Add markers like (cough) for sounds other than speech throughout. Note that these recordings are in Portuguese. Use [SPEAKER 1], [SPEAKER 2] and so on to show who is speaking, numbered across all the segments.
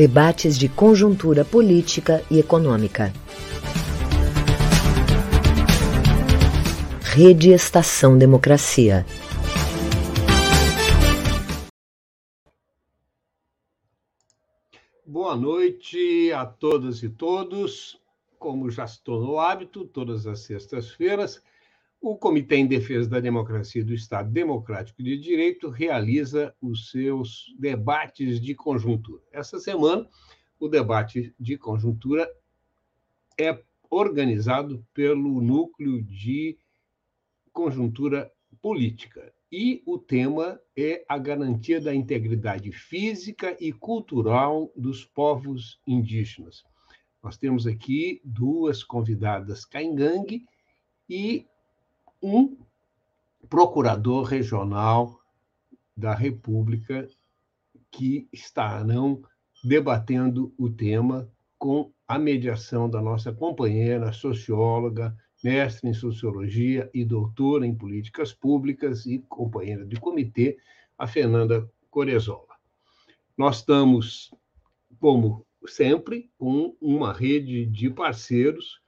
[SPEAKER 1] Debates de conjuntura política e econômica. Rede Estação Democracia.
[SPEAKER 2] Boa noite a todas e todos. Como já se tornou hábito, todas as sextas-feiras, o Comitê em Defesa da Democracia do Estado Democrático de Direito realiza os seus debates de conjuntura. Essa semana, o debate de conjuntura é organizado pelo Núcleo de Conjuntura Política e o tema é a garantia da integridade física e cultural dos povos indígenas. Nós temos aqui duas convidadas caingangue e um procurador regional da República que estarão debatendo o tema com a mediação da nossa companheira socióloga mestre em sociologia e doutora em políticas públicas e companheira de comitê, a Fernanda Corezola. Nós estamos, como sempre, com uma rede de parceiros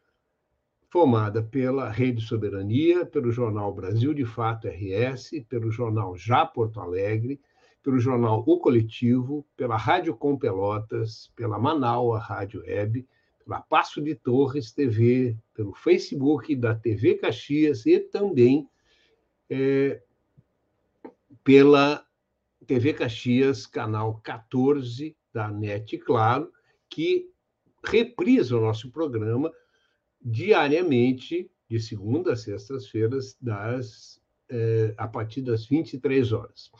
[SPEAKER 2] formada pela Rede Soberania, pelo jornal Brasil de Fato RS, pelo jornal Já Porto Alegre, pelo jornal O Coletivo, pela Rádio Com Pelotas, pela Manaua Rádio Web, pela Passo de Torres TV, pelo Facebook da TV Caxias e também é, pela TV Caxias, canal 14 da NET Claro, que reprisa o nosso programa diariamente, de segunda a sextas-feiras, das, é, a partir das 23 horas.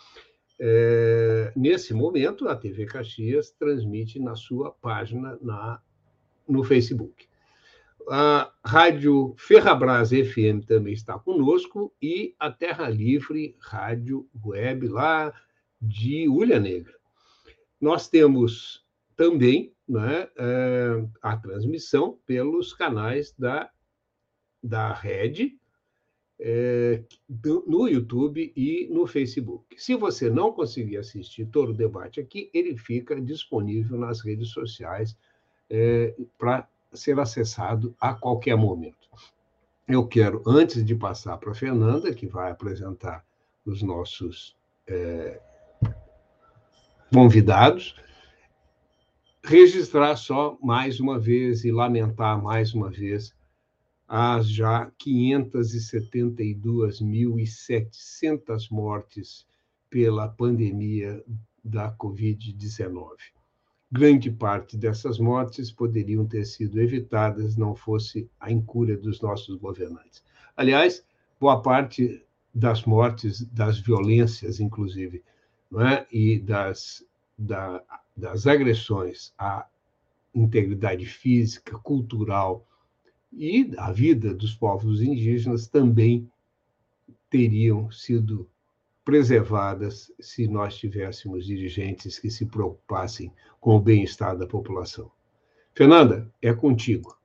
[SPEAKER 2] É, nesse momento, a TV Caxias transmite na sua página na no Facebook. A Rádio Ferrabras FM também está conosco e a Terra Livre Rádio Web, lá de Ulha Negra. Nós temos também né, é, a transmissão pelos canais da, da Rede, é, no YouTube e no Facebook. Se você não conseguir assistir todo o debate aqui, ele fica disponível nas redes sociais é, para ser acessado a qualquer momento. Eu quero, antes de passar para a Fernanda, que vai apresentar os nossos é, convidados, registrar só mais uma vez e lamentar mais uma vez as já 572.700 mortes pela pandemia da Covid-19 grande parte dessas mortes poderiam ter sido evitadas não fosse a incúria dos nossos governantes. Aliás, boa parte das mortes, das violências, inclusive, é? e das, da, das agressões à integridade física, cultural e à vida dos povos indígenas também teriam sido preservadas se nós tivéssemos dirigentes que se preocupassem com o bem-estar da população. Fernanda, é contigo.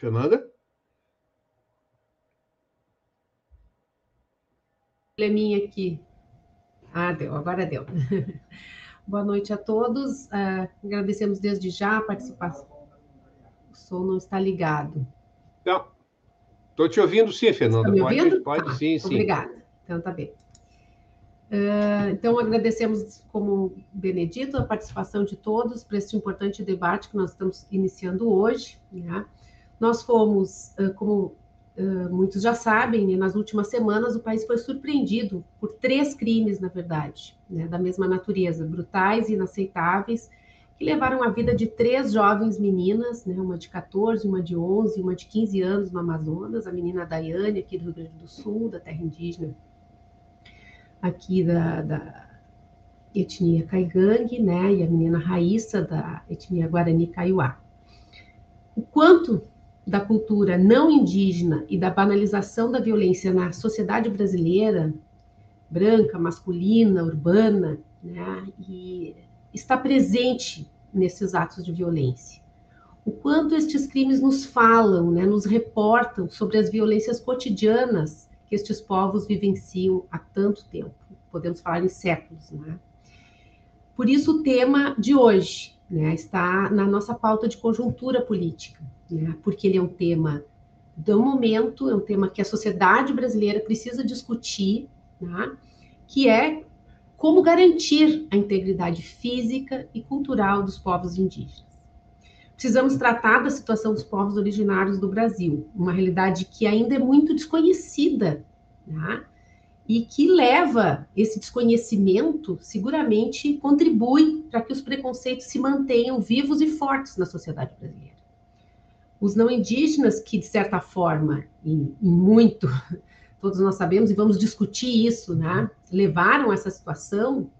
[SPEAKER 2] Fernanda?
[SPEAKER 3] Probleminha aqui. Ah, deu, agora deu. (laughs) Boa noite a todos. Uh, agradecemos desde já a participação. O som não está ligado.
[SPEAKER 2] Não. Estou te ouvindo sim, Fernanda.
[SPEAKER 3] Está me ouvindo?
[SPEAKER 2] Pode, pode
[SPEAKER 3] ah,
[SPEAKER 2] sim, sim.
[SPEAKER 3] Obrigada. Então, tá bem. Uh, então, agradecemos, como Benedito, a participação de todos para este importante debate que nós estamos iniciando hoje. Né? Nós fomos, como muitos já sabem, né, nas últimas semanas o país foi surpreendido por três crimes, na verdade, né, da mesma natureza, brutais e inaceitáveis, que levaram a vida de três jovens meninas, né, uma de 14, uma de 11 uma de 15 anos no Amazonas, a menina Daiane, aqui do Rio Grande do Sul, da terra indígena, aqui da, da etnia Caigangue, né, e a menina Raíssa, da etnia Guarani Kaiowá. O quanto da cultura não indígena e da banalização da violência na sociedade brasileira, branca, masculina, urbana, né, e está presente nesses atos de violência. o quanto estes crimes nos falam, né, nos reportam sobre as violências cotidianas que estes povos vivenciam há tanto tempo, podemos falar em séculos, né? Por isso o tema de hoje, né, está na nossa pauta de conjuntura política, né, porque ele é um tema do momento, é um tema que a sociedade brasileira precisa discutir, né, que é como garantir a integridade física e cultural dos povos indígenas. Precisamos tratar da situação dos povos originários do Brasil, uma realidade que ainda é muito desconhecida, né? e que leva esse desconhecimento, seguramente contribui para que os preconceitos se mantenham vivos e fortes na sociedade brasileira. Os não indígenas, que de certa forma, em, em muito, (laughs) todos nós sabemos, e vamos discutir isso, né? levaram essa situação,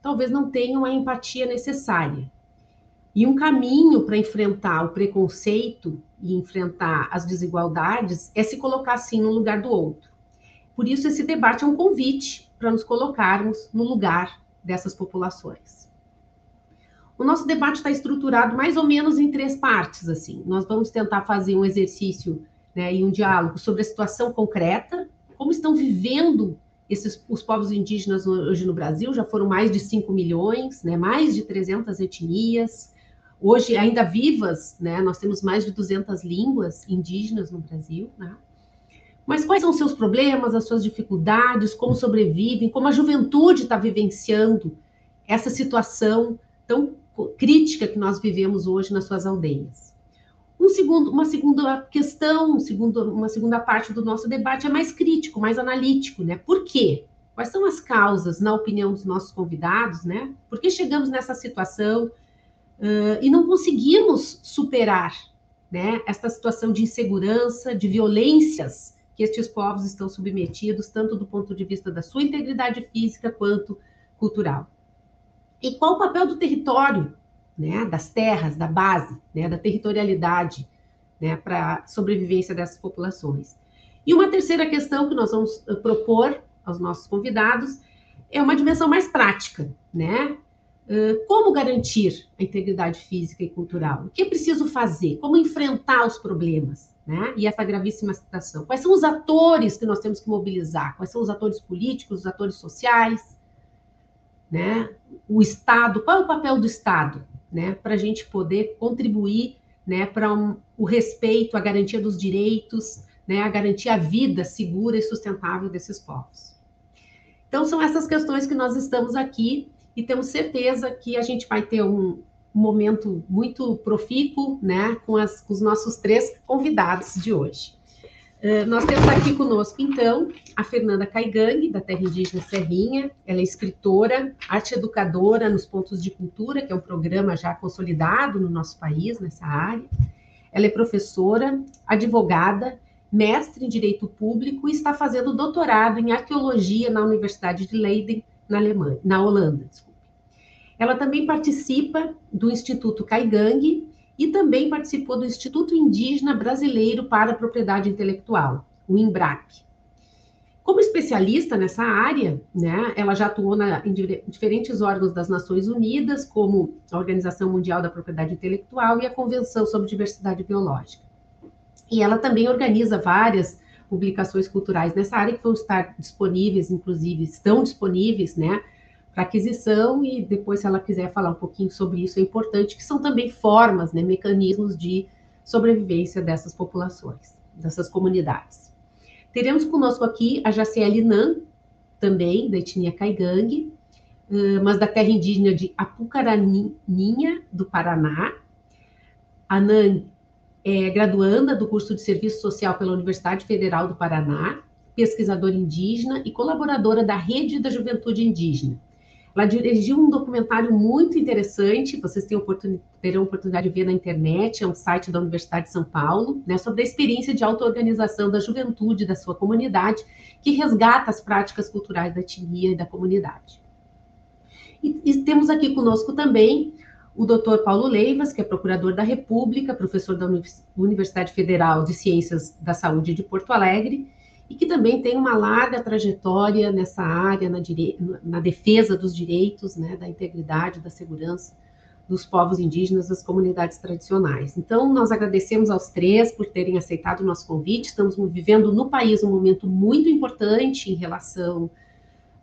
[SPEAKER 3] talvez não tenham a empatia necessária. E um caminho para enfrentar o preconceito e enfrentar as desigualdades é se colocar assim no lugar do outro. Por isso, esse debate é um convite para nos colocarmos no lugar dessas populações. O nosso debate está estruturado mais ou menos em três partes. Assim, nós vamos tentar fazer um exercício né, e um diálogo sobre a situação concreta, como estão vivendo esses, os povos indígenas hoje no Brasil. Já foram mais de 5 milhões, né, mais de 300 etnias, hoje ainda vivas, né? Nós temos mais de 200 línguas indígenas no Brasil, né? Mas quais são os seus problemas, as suas dificuldades, como sobrevivem, como a juventude está vivenciando essa situação tão crítica que nós vivemos hoje nas suas aldeias? Um segundo, uma segunda questão, um segundo, uma segunda parte do nosso debate é mais crítico, mais analítico, né? Por quê? Quais são as causas, na opinião dos nossos convidados, né? Por que chegamos nessa situação? Uh, e não conseguimos superar né, esta situação de insegurança, de violências que estes povos estão submetidos, tanto do ponto de vista da sua integridade física quanto cultural. E qual o papel do território, né, das terras, da base, né, da territorialidade, né, para a sobrevivência dessas populações? E uma terceira questão que nós vamos propor aos nossos convidados é uma dimensão mais prática, né? como garantir a integridade física e cultural? O que é preciso fazer? Como enfrentar os problemas? Né? E essa gravíssima situação. Quais são os atores que nós temos que mobilizar? Quais são os atores políticos, os atores sociais? Né? O Estado, qual é o papel do Estado? Né? Para a gente poder contribuir né, para um, o respeito, a garantia dos direitos, né, a garantia a vida segura e sustentável desses povos. Então, são essas questões que nós estamos aqui e temos certeza que a gente vai ter um momento muito profícuo, né, com, as, com os nossos três convidados de hoje. Uh, nós temos aqui conosco, então, a Fernanda Caigang, da Terra Indígena Serrinha. Ela é escritora, arte educadora nos Pontos de Cultura, que é um programa já consolidado no nosso país, nessa área. Ela é professora, advogada, mestre em Direito Público e está fazendo doutorado em Arqueologia na Universidade de Leiden, na Alemanha, na Holanda, desculpe. Ela também participa do Instituto Caigang e também participou do Instituto Indígena Brasileiro para a Propriedade Intelectual, o INBRAC. Como especialista nessa área, né, ela já atuou na, em diferentes órgãos das Nações Unidas, como a Organização Mundial da Propriedade Intelectual e a Convenção sobre Diversidade Biológica. E ela também organiza várias publicações culturais nessa área que vão estar disponíveis, inclusive estão disponíveis, né, para aquisição e depois se ela quiser falar um pouquinho sobre isso é importante, que são também formas, né, mecanismos de sobrevivência dessas populações, dessas comunidades. Teremos conosco aqui a Jaciele Nan, também da etnia Caigangue, mas da terra indígena de Apucaraninha, do Paraná. A Nan é graduanda do curso de Serviço Social pela Universidade Federal do Paraná, pesquisadora indígena e colaboradora da Rede da Juventude Indígena. Ela dirigiu um documentário muito interessante, vocês têm oportunidade, terão oportunidade de ver na internet, é um site da Universidade de São Paulo, né, sobre a experiência de auto-organização da juventude da sua comunidade, que resgata as práticas culturais da etnia e da comunidade. E, e temos aqui conosco também o doutor Paulo Leivas, que é procurador da República, professor da Universidade Federal de Ciências da Saúde de Porto Alegre, e que também tem uma larga trajetória nessa área, na, dire... na defesa dos direitos, né, da integridade, da segurança dos povos indígenas, das comunidades tradicionais. Então, nós agradecemos aos três por terem aceitado o nosso convite. Estamos vivendo no país um momento muito importante em relação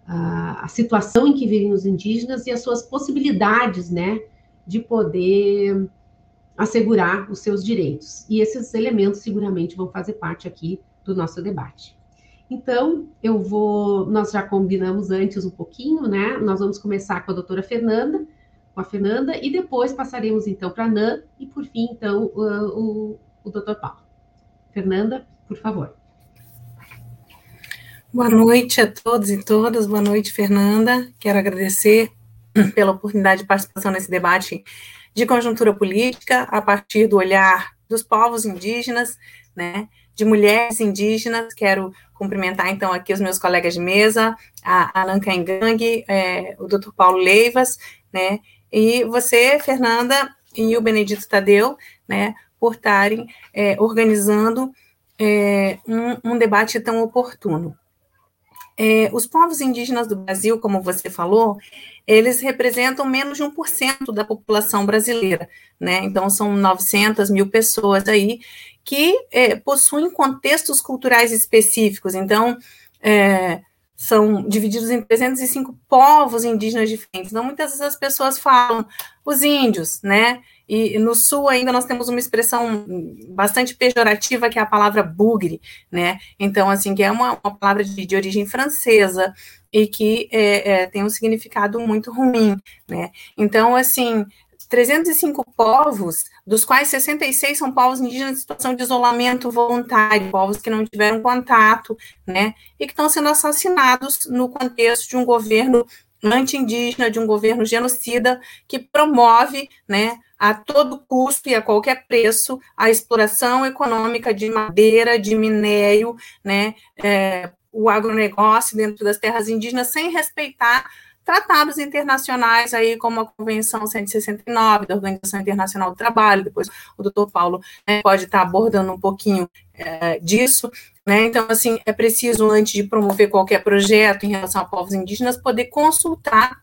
[SPEAKER 3] à, situação em que vivem os indígenas e as suas possibilidades, né, de poder assegurar os seus direitos. E esses elementos seguramente vão fazer parte aqui do nosso debate. Então, eu vou, nós já combinamos antes um pouquinho, né? Nós vamos começar com a doutora Fernanda, com a Fernanda, e depois passaremos então para a Nan, e por fim, então, o, o, o doutor Paulo. Fernanda, por favor.
[SPEAKER 4] Boa noite a todos e todas, boa noite, Fernanda. Quero agradecer (clears throat) pela oportunidade de participação nesse debate de conjuntura política, a partir do olhar dos povos indígenas, né, de mulheres indígenas. Quero cumprimentar, então, aqui os meus colegas de mesa, a Alan Caingang, é, o doutor Paulo Leivas, né, e você, Fernanda, e o Benedito Tadeu, né, por estarem é, organizando é, um, um, debate tão oportuno. É, os povos indígenas do Brasil, como você falou, eles representam menos de 1% da população brasileira, né? Então, são 900 mil pessoas aí que é, possuem contextos culturais específicos. Então, é, são divididos em 305 povos indígenas diferentes. Então, muitas vezes as pessoas falam os índios, né? E no sul ainda nós temos uma expressão bastante pejorativa que é a palavra bugre, né? Então, assim, que é uma, uma palavra de, de, origem francesa e que é, é, tem um significado muito ruim, né? Então, assim, 305 povos, dos quais 66 são povos indígenas em situação de isolamento voluntário, povos que não tiveram contato, né, e que estão sendo assassinados no contexto de um governo anti-indígena, de um governo genocida que promove, né, a todo custo e a qualquer preço a exploração econômica de madeira, de minério, né, é, o agronegócio dentro das terras indígenas sem respeitar tratados internacionais aí, como a Convenção 169 da Organização Internacional do Trabalho, depois o doutor Paulo né, pode estar abordando um pouquinho é, disso, né? Então, assim, é preciso, antes de promover qualquer projeto em relação a povos indígenas, poder consultar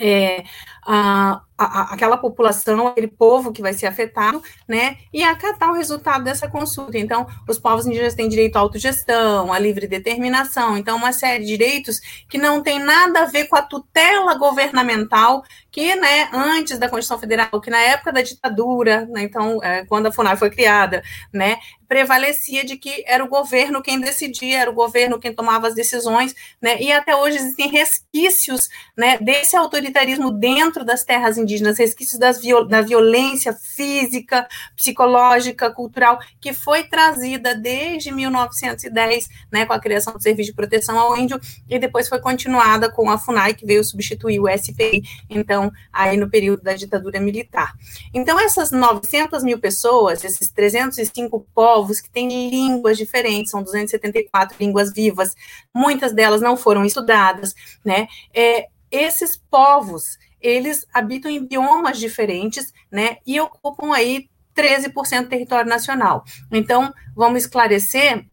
[SPEAKER 4] é, a, a, aquela população, aquele povo que vai ser afetado, né, e acatar o resultado dessa consulta. Então, os povos indígenas têm direito à autogestão, à livre determinação, então, uma série de direitos que não tem nada a ver com a tutela governamental que, né, antes da Constituição Federal, que na época da ditadura, né, então, é, quando a FUNAI foi criada, né, prevalecia de que era o governo quem decidia, era o governo quem tomava as decisões, né, e até hoje existem resquícios, né, desse autoritarismo dentro das terras indígenas, resquícios viol da violência física, psicológica, cultural, que foi trazida desde 1910, né, com a criação do Serviço de Proteção ao Índio, e depois foi continuada com a FUNAI, que veio substituir o SPI, então, aí no período da ditadura militar. Então, essas 900 mil pessoas, esses 305 povos que têm línguas diferentes, são 274 línguas vivas, muitas delas não foram estudadas, né, é, esses povos, eles habitam em biomas diferentes, né, e ocupam aí 13% do território nacional. Então, vamos esclarecer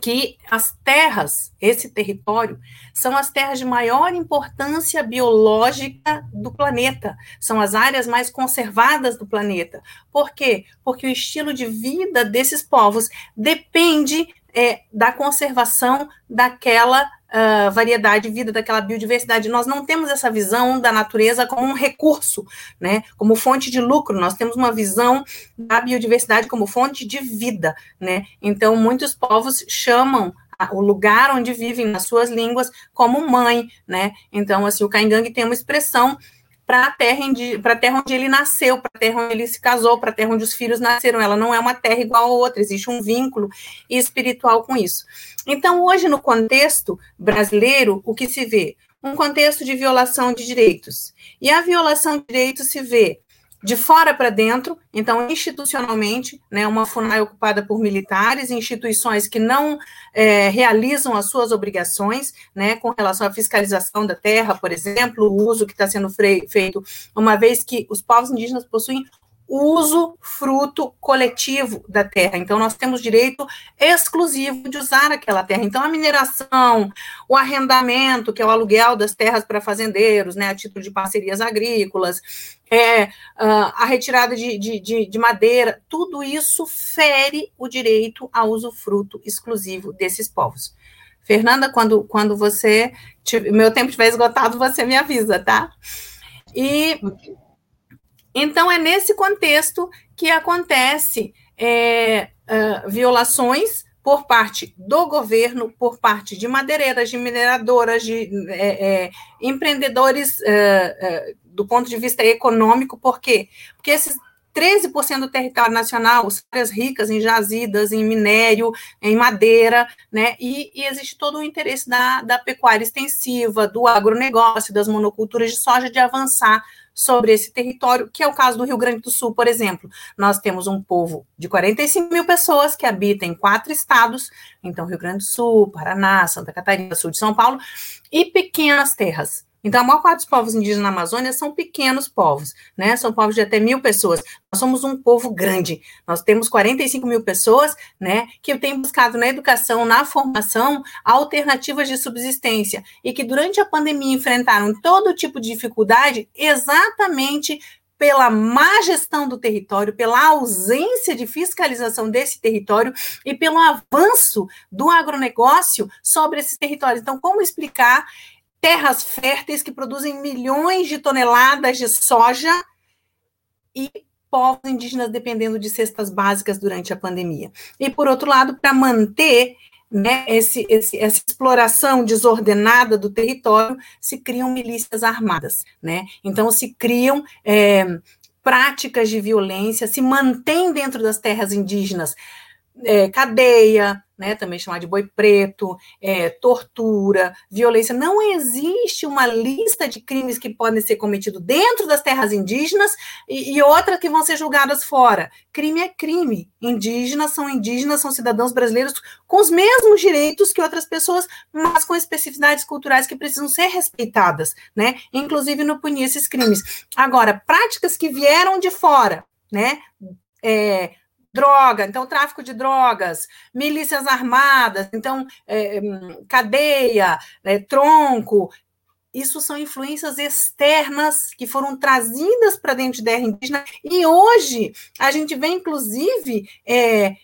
[SPEAKER 4] que as terras, esse território, são as terras de maior importância biológica do planeta, são as áreas mais conservadas do planeta. Por quê? Porque o estilo de vida desses povos depende é, da conservação daquela uh, variedade de vida, daquela biodiversidade. Nós não temos essa visão da natureza como um recurso, né, como fonte de lucro, nós temos uma visão da biodiversidade como fonte de vida, né. Então, muitos povos chamam o lugar onde vivem nas suas línguas como mãe, né? Então, assim, o Caingang tem uma expressão para a terra, terra onde ele nasceu, para a terra onde ele se casou, para a terra onde os filhos nasceram. Ela não é uma terra igual a outra, existe um vínculo espiritual com isso. Então, hoje, no contexto brasileiro, o que se vê? Um contexto de violação de direitos. E a violação de direitos se vê de fora para dentro, então, institucionalmente, né, uma FUNAI ocupada por militares, instituições que não é, realizam as suas obrigações, né, com relação à fiscalização da terra, por exemplo, o uso que está sendo feito, uma vez que os povos indígenas possuem uso fruto coletivo da terra. Então, nós temos direito exclusivo de usar aquela terra. Então, a mineração, o arrendamento, que é o aluguel das terras para fazendeiros, né, a título de parcerias agrícolas, é, uh, a retirada de, de, de, de, madeira, tudo isso fere o direito ao usufruto exclusivo desses povos. Fernanda, quando, quando você. Meu tempo estiver esgotado, você me avisa, tá? E. Então, é nesse contexto que acontece é, uh, violações por parte do governo, por parte de madeireiras, de mineradoras, de é, é, empreendedores uh, uh, do ponto de vista econômico, por quê? Porque esses 13% do território nacional, áreas ricas em jazidas, em minério, em madeira, né? E, e, existe todo o interesse da, da pecuária extensiva, do agronegócio, das monoculturas de soja, de avançar sobre esse território, que é o caso do Rio Grande do Sul, por exemplo. Nós temos um povo de 45 mil pessoas que habita em quatro estados, então Rio Grande do Sul, Paraná, Santa Catarina, sul de São Paulo, e pequenas terras. Então, a maior parte dos povos indígenas na Amazônia são pequenos povos, né? São povos de até mil pessoas. Nós somos um povo grande. Nós temos 45 mil pessoas, né? Que têm buscado na educação, na formação, alternativas de subsistência e que durante a pandemia enfrentaram todo tipo de dificuldade exatamente pela má gestão do território, pela ausência de fiscalização desse território e pelo avanço do agronegócio sobre esses territórios. Então, como explicar terras férteis que produzem milhões de toneladas de soja e povos indígenas dependendo de cestas básicas durante a pandemia. E, por outro lado, para manter né, esse, esse, essa exploração desordenada do território, se criam milícias armadas. Né? Então, se criam é, práticas de violência, se mantém dentro das terras indígenas é, cadeia, né, também chamada de boi preto, é, tortura, violência. Não existe uma lista de crimes que podem ser cometidos dentro das terras indígenas e, e outras que vão ser julgadas fora. Crime é crime. Indígenas são indígenas, são cidadãos brasileiros com os mesmos direitos que outras pessoas, mas com especificidades culturais que precisam ser respeitadas, né? Inclusive no punir esses crimes. Agora, práticas que vieram de fora, né? É, droga, então tráfico de drogas, milícias armadas, então é, cadeia, é, tronco, isso são influências externas que foram trazidas para dentro da terra indígena, e hoje a gente vê, inclusive, é,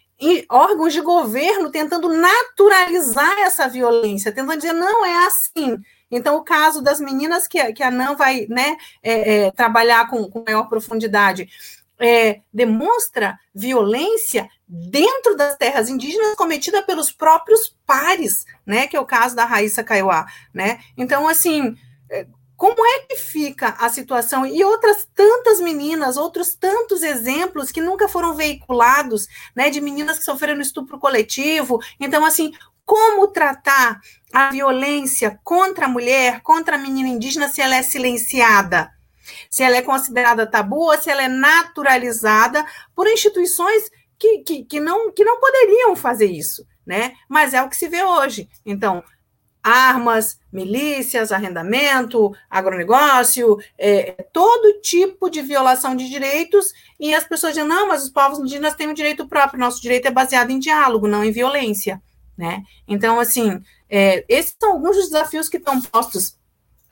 [SPEAKER 4] órgãos de governo tentando naturalizar essa violência, tentando dizer, não é assim. Então, o caso das meninas que, que a NAM vai né, é, é, trabalhar com, com maior profundidade, é, demonstra violência dentro das terras indígenas cometida pelos próprios pares, né? Que é o caso da Raíssa Kaiowá, né? Então, assim, é, como é que fica a situação? E outras tantas meninas, outros tantos exemplos que nunca foram veiculados, né? De meninas que sofreram estupro coletivo. Então, assim, como tratar a violência contra a mulher, contra a menina indígena, se ela é silenciada? Se ela é considerada tabu ou se ela é naturalizada por instituições que, que, que, não, que não poderiam fazer isso, né? Mas é o que se vê hoje. Então, armas, milícias, arrendamento, agronegócio, é, todo tipo de violação de direitos, e as pessoas dizem, não, mas os povos indígenas têm um direito próprio, nosso direito é baseado em diálogo, não em violência, né? Então, assim, é, esses são alguns dos desafios que estão postos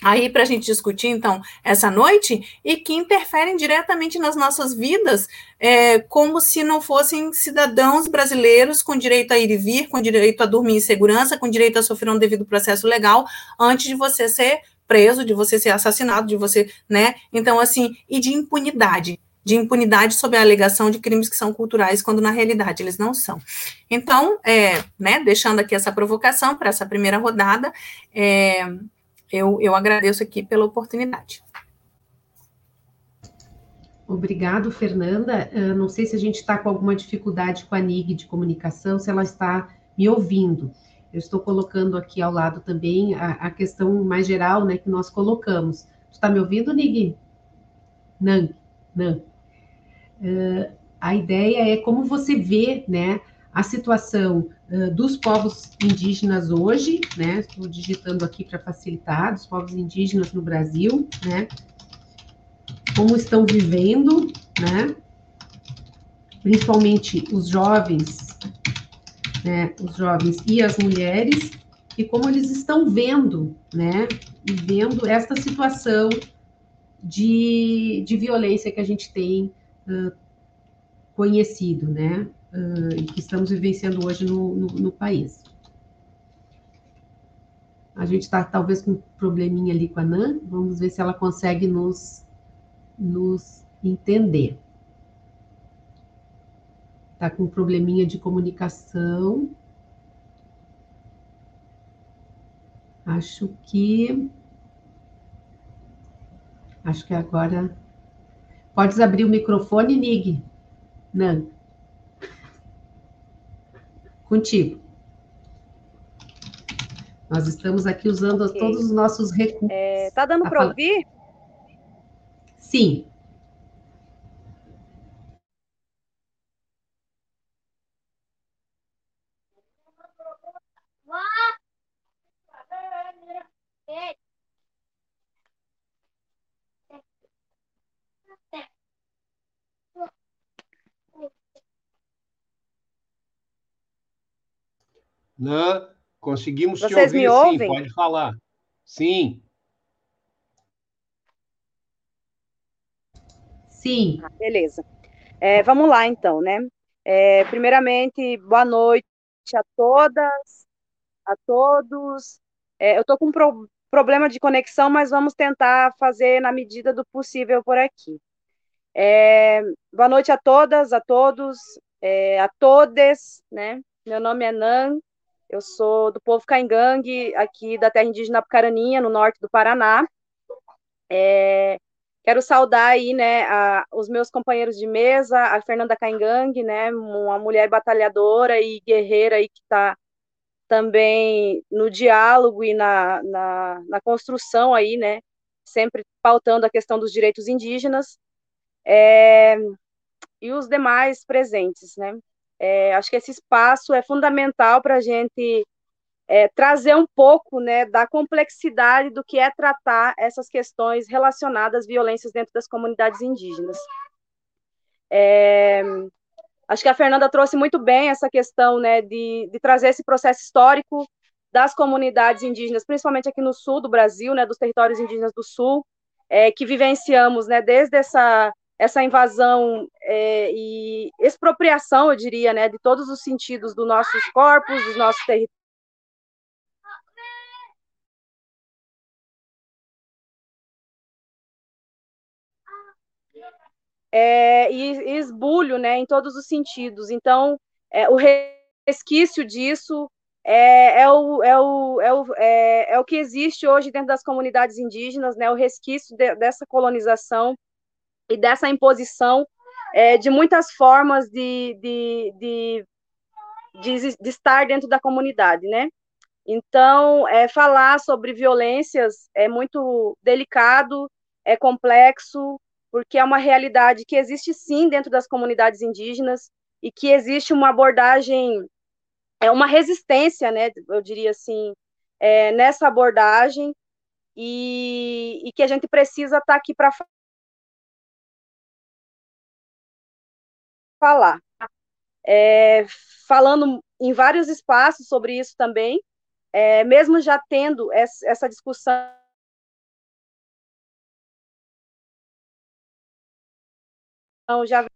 [SPEAKER 4] aí para a gente discutir, então, essa noite, e que interferem diretamente nas nossas vidas, é, como se não fossem cidadãos brasileiros com direito a ir e vir, com direito a dormir em segurança, com direito a sofrer um devido processo legal, antes de você ser preso, de você ser assassinado, de você, né? Então, assim, e de impunidade, de impunidade sob a alegação de crimes que são culturais, quando na realidade eles não são. Então, é, né, deixando aqui essa provocação para essa primeira rodada, é, eu, eu agradeço aqui pela oportunidade.
[SPEAKER 3] Obrigado, Fernanda. Uh, não sei se a gente está com alguma dificuldade com a NIG de comunicação, se ela está me ouvindo. Eu estou colocando aqui ao lado também a, a questão mais geral né, que nós colocamos. Você está me ouvindo, Nig? Não, não. Uh, a ideia é como você vê né, a situação dos povos indígenas hoje, né? Estou digitando aqui para facilitar, dos povos indígenas no Brasil, né? Como estão vivendo, né? principalmente os jovens, né, os jovens e as mulheres, e como eles estão vendo, né, vendo esta situação de, de violência que a gente tem uh, conhecido, né, uh, que estamos vivenciando hoje no, no, no país. A gente está talvez com um probleminha ali com a Nan, vamos ver se ela consegue nos, nos entender. Está com um probleminha de comunicação. Acho que. Acho que agora. Podes abrir o microfone, Nig? Nan. Contigo. Nós estamos aqui usando okay. todos os nossos recursos.
[SPEAKER 5] É, tá dando para ouvir?
[SPEAKER 3] Sim.
[SPEAKER 2] Não, conseguimos
[SPEAKER 5] Vocês
[SPEAKER 2] te ouvir,
[SPEAKER 5] me ouvem?
[SPEAKER 2] sim, pode falar. Sim.
[SPEAKER 3] Sim.
[SPEAKER 5] Ah, beleza. É, vamos lá, então, né? É, primeiramente, boa noite a todas, a todos. É, eu estou com um pro problema de conexão, mas vamos tentar fazer na medida do possível por aqui. É, boa noite a todas, a todos, é, a todes, né? Meu nome é Nan, eu sou do povo Caingangue, aqui da terra indígena Pucaraninha, no norte do Paraná. É, quero saudar aí, né, a, os meus companheiros de mesa, a Fernanda Caingangue, né, uma mulher batalhadora e guerreira aí que está também no diálogo e na, na, na, construção aí, né, sempre pautando a questão dos direitos indígenas. É, e os demais presentes, né? É, acho que esse espaço é fundamental para a gente é, trazer um pouco né, da complexidade do que é tratar essas questões relacionadas às violências dentro das comunidades indígenas. É, acho que a Fernanda trouxe muito bem essa questão né, de, de trazer esse processo histórico das comunidades indígenas, principalmente aqui no sul do Brasil, né, dos territórios indígenas do sul, é, que vivenciamos né, desde essa essa invasão é, e expropriação, eu diria, né, de todos os sentidos dos nossos corpos, dos nossos territórios. É, e, esbulho, né, em todos os sentidos. Então, é, o resquício disso é, é, o, é, o, é, o, é, é o que existe hoje dentro das comunidades indígenas, né, o resquício de, dessa colonização e dessa imposição é, de muitas formas de, de, de, de, de estar dentro da comunidade, né? Então, é, falar sobre violências é muito delicado, é complexo, porque é uma realidade que existe sim dentro das comunidades indígenas e que existe uma abordagem, é uma resistência, né? Eu diria assim, é, nessa abordagem e, e, que a gente precisa estar tá aqui para falar. É, falando em vários espaços sobre isso também, é, mesmo já tendo essa discussão já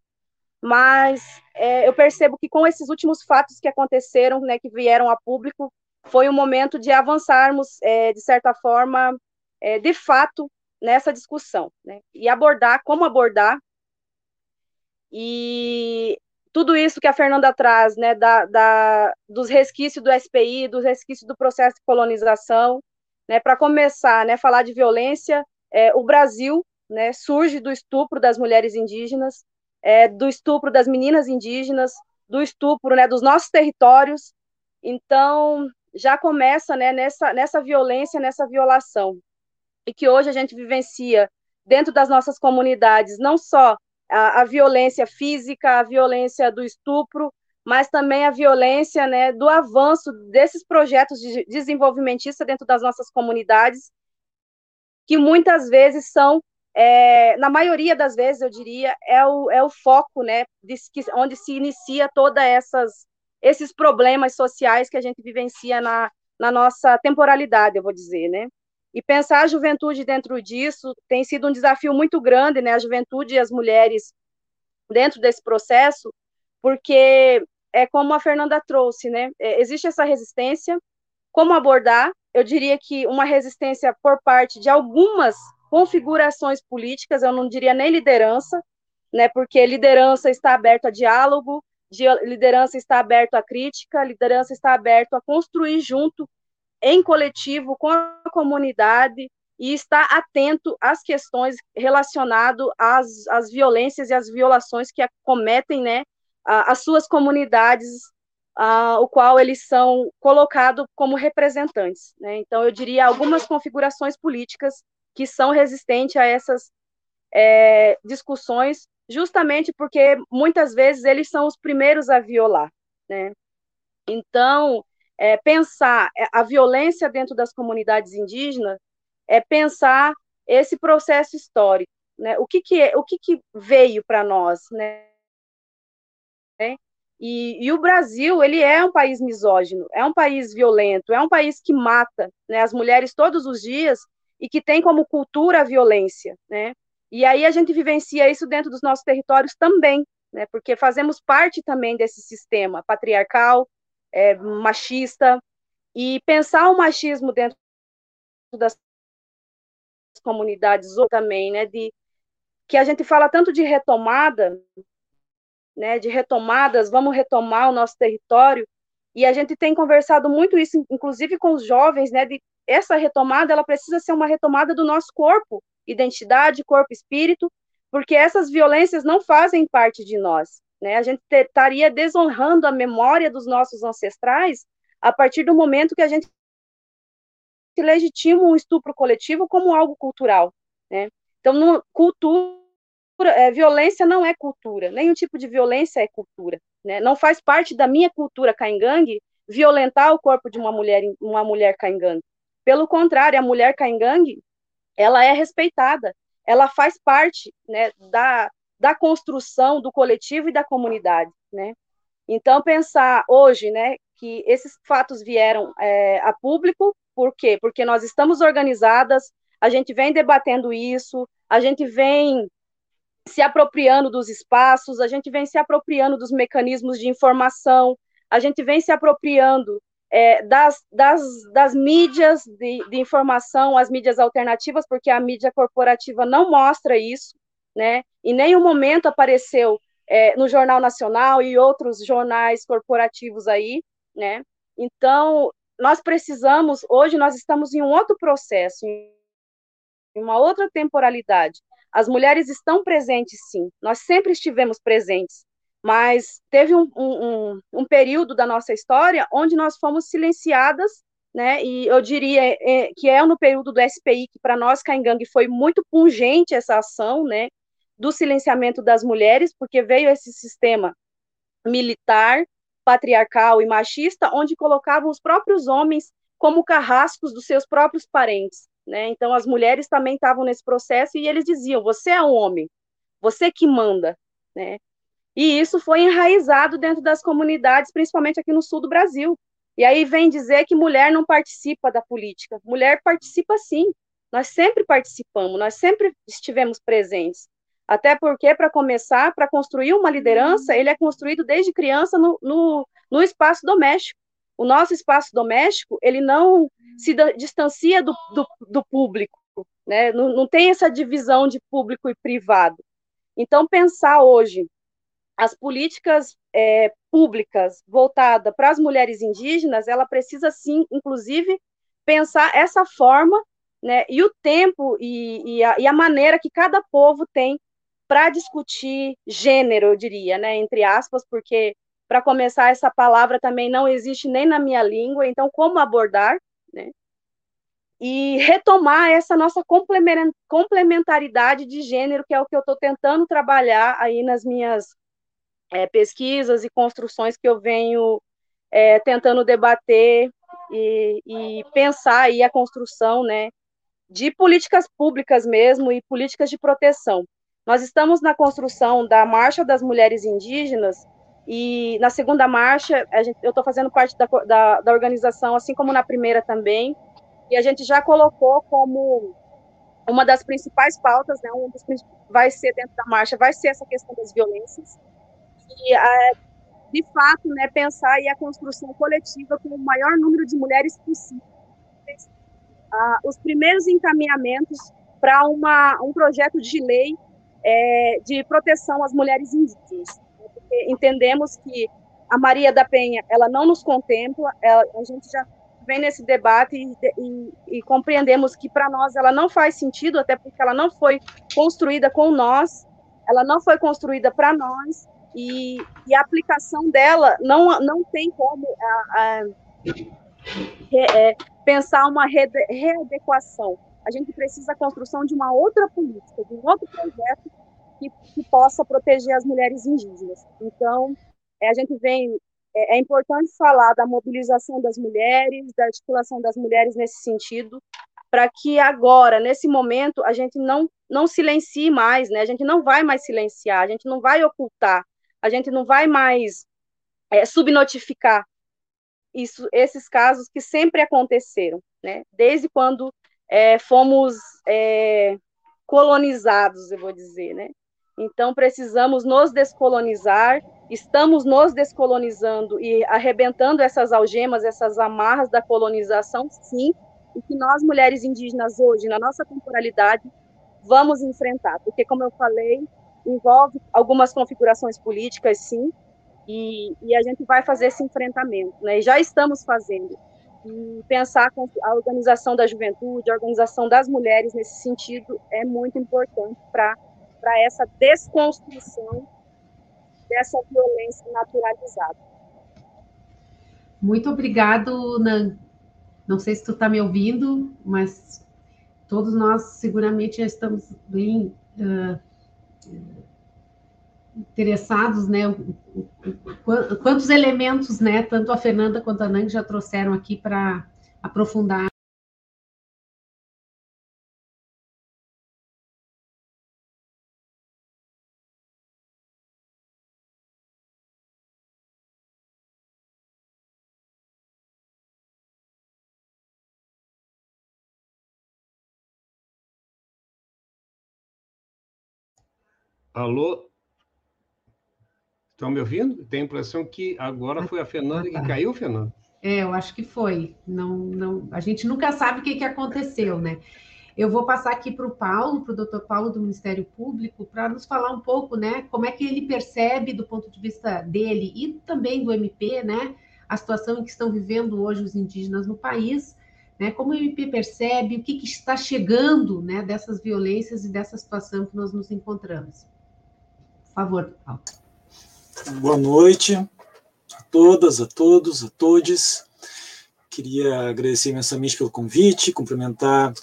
[SPEAKER 5] mas é, eu percebo que com esses últimos fatos que aconteceram, né, que vieram a público, foi o momento de avançarmos, é, de certa forma, é, de fato, nessa discussão, né, e abordar, como abordar e tudo isso que a Fernanda traz, né, da, da, dos resquícios do SPI, dos resquícios do processo de colonização, né, para começar, né, falar de violência, é, o Brasil, né, surge do estupro das mulheres indígenas, é, do estupro das meninas indígenas, do estupro, né, dos nossos territórios, então já começa, né, nessa, nessa violência, nessa violação, e que hoje a gente vivencia dentro das nossas comunidades, não só a, a violência física, a violência do estupro, mas também a violência né, do avanço desses projetos de desenvolvimentista dentro das nossas comunidades, que muitas vezes são é, na maioria das vezes, eu diria, é o, é o foco, né, de, onde se inicia toda essas esses problemas sociais que a gente vivencia na, na nossa temporalidade, eu vou dizer, né? E pensar a juventude dentro disso tem sido um desafio muito grande, né? A juventude e as mulheres dentro desse processo, porque é como a Fernanda trouxe, né? É, existe essa resistência. Como abordar? Eu diria que uma resistência por parte de algumas configurações políticas, eu não diria nem liderança, né? Porque liderança está aberta a diálogo, liderança está aberto à crítica, liderança está aberto a construir junto, em coletivo, com a comunidade, e estar atento às questões relacionadas às, às violências e às violações que acometem né, as suas comunidades, a, o qual eles são colocados como representantes. Né? Então, eu diria algumas configurações políticas que são resistentes a essas é, discussões justamente porque muitas vezes eles são os primeiros a violar, né? Então, é, pensar é, a violência dentro das comunidades indígenas é pensar esse processo histórico, né? O que que é, o que que veio para nós, né? E, e, o Brasil, ele é um país misógino, é um país violento, é um país que mata né, as mulheres todos os dias e que tem como cultura a violência, né? E aí a gente vivencia isso dentro dos nossos territórios também, né? Porque fazemos parte também desse sistema patriarcal, é, machista, e pensar o machismo dentro das comunidades ou também, né? De que a gente fala tanto de retomada, né? De retomadas, vamos retomar o nosso território, e a gente tem conversado muito isso, inclusive com os jovens, né? De essa retomada, ela precisa ser uma retomada do nosso corpo, identidade, corpo, espírito, porque essas violências não fazem parte de nós. Né? A gente estaria desonrando a memória dos nossos ancestrais a partir do momento que a gente legitima um estupro coletivo como algo cultural. Né? Então, no, cultura, é, violência não é cultura, nenhum tipo de violência é cultura. Né? Não faz parte da minha cultura caingangue violentar o corpo de uma mulher, uma mulher caingangue. Pelo contrário, a mulher caingangue ela é respeitada, ela faz parte né, da, da construção do coletivo e da comunidade, né? Então, pensar hoje, né, que esses fatos vieram é, a público, por quê? Porque nós estamos organizadas, a gente vem debatendo isso, a gente vem se apropriando dos espaços, a gente vem se apropriando dos mecanismos de informação, a gente vem se apropriando é, das, das, das mídias de, de, informação, as mídias alternativas, porque a mídia corporativa não mostra isso, né? Em nenhum momento apareceu é, no Jornal Nacional e outros jornais corporativos aí, né? Então, nós precisamos, hoje nós estamos em um outro processo, em uma outra temporalidade. As mulheres estão presentes, sim, nós sempre estivemos presentes, mas teve um, um, um, período da nossa história onde nós fomos silenciadas, né, e eu diria é, que é no período do SPI, que para nós, Caingangue, foi muito pungente essa ação, né, do silenciamento das mulheres, porque veio esse sistema militar, patriarcal e machista, onde colocavam os próprios homens como carrascos dos seus próprios parentes, né, então as mulheres também estavam nesse processo e eles diziam, você é um homem, você que manda, né, e isso foi enraizado dentro das comunidades, principalmente aqui no sul do Brasil. E aí vem dizer que mulher não participa da política. Mulher participa sim. Nós sempre participamos, nós sempre estivemos presentes. Até porque, para começar, para construir uma liderança, ele é construído desde criança no, no, no espaço doméstico. O nosso espaço doméstico, ele não se distancia do, do, do público, né? Não, não tem essa divisão de público e privado. Então, pensar hoje as políticas é, públicas voltadas para as mulheres indígenas, ela precisa sim, inclusive, pensar essa forma, né, e o tempo e, e, a, e a maneira que cada povo tem para discutir gênero, eu diria, né, entre aspas, porque para começar essa palavra também não existe nem na minha língua, então como abordar, né? E retomar essa nossa complementaridade de gênero, que é o que eu estou tentando trabalhar aí nas minhas é, pesquisas e construções que eu venho é, tentando debater e, e, pensar aí a construção, né, de políticas públicas mesmo e políticas de proteção. Nós estamos na construção da Marcha das Mulheres Indígenas e na segunda marcha, gente, eu estou fazendo parte da, da, da, organização, assim como na primeira também, e a gente já colocou como uma das principais pautas, né, um dos, vai ser dentro da marcha, vai ser essa questão das violências, e é, de fato, né, pensar aí a construção coletiva com o maior número de mulheres possível. Ah, os primeiros encaminhamentos para um projeto de lei é, de proteção às mulheres indígenas. Entendemos que a Maria da Penha ela não nos contempla, ela, a gente já vem nesse debate e, e, e compreendemos que para nós ela não faz sentido, até porque ela não foi construída com nós, ela não foi construída para nós, e, e, a aplicação dela não, não tem como a, a, é, pensar uma readequação. A gente precisa da construção de uma outra política, de um outro projeto que, que possa proteger as mulheres indígenas. Então, é, a gente vem. É, é importante falar da mobilização das mulheres, da articulação das mulheres nesse sentido, para que agora, nesse momento, a gente não, não silencie mais, né? A gente não vai mais silenciar, a gente não vai ocultar, a gente não vai mais é, subnotificar isso, esses casos que sempre aconteceram, né? Desde quando é, fomos é, colonizados, eu vou dizer, né? Então precisamos nos descolonizar, estamos nos descolonizando e arrebentando essas algemas, essas amarras da colonização, sim, e que nós mulheres indígenas hoje, na nossa temporalidade, vamos enfrentar, porque como eu falei, envolve algumas configurações políticas, sim, e, e a gente vai fazer esse enfrentamento, né? E já estamos fazendo. E pensar com a organização da juventude, a organização das mulheres nesse sentido é muito importante para essa desconstrução dessa violência naturalizada.
[SPEAKER 3] Muito obrigado, Nan. Não sei se tu está me ouvindo, mas todos nós seguramente já estamos bem uh, interessados, né? Quantos elementos, né? Tanto a Fernanda quanto a Nang já trouxeram aqui para aprofundar
[SPEAKER 2] Alô, Estão me ouvindo? Tenho a impressão que agora foi a Fernanda ah, tá. que caiu, Fernanda.
[SPEAKER 3] É, eu acho que foi. Não, não, a gente nunca sabe o que, que aconteceu, né? Eu vou passar aqui para o Paulo, para o doutor Paulo do Ministério Público, para nos falar um pouco, né, como é que ele percebe, do ponto de vista dele e também do MP, né, a situação em que estão vivendo hoje os indígenas no país, né, como o MP percebe, o que, que está chegando, né, dessas violências e dessa situação que nós nos encontramos. Por favor, Paulo.
[SPEAKER 6] Boa noite a todas, a todos, a todes. Queria agradecer imensamente pelo convite, cumprimentar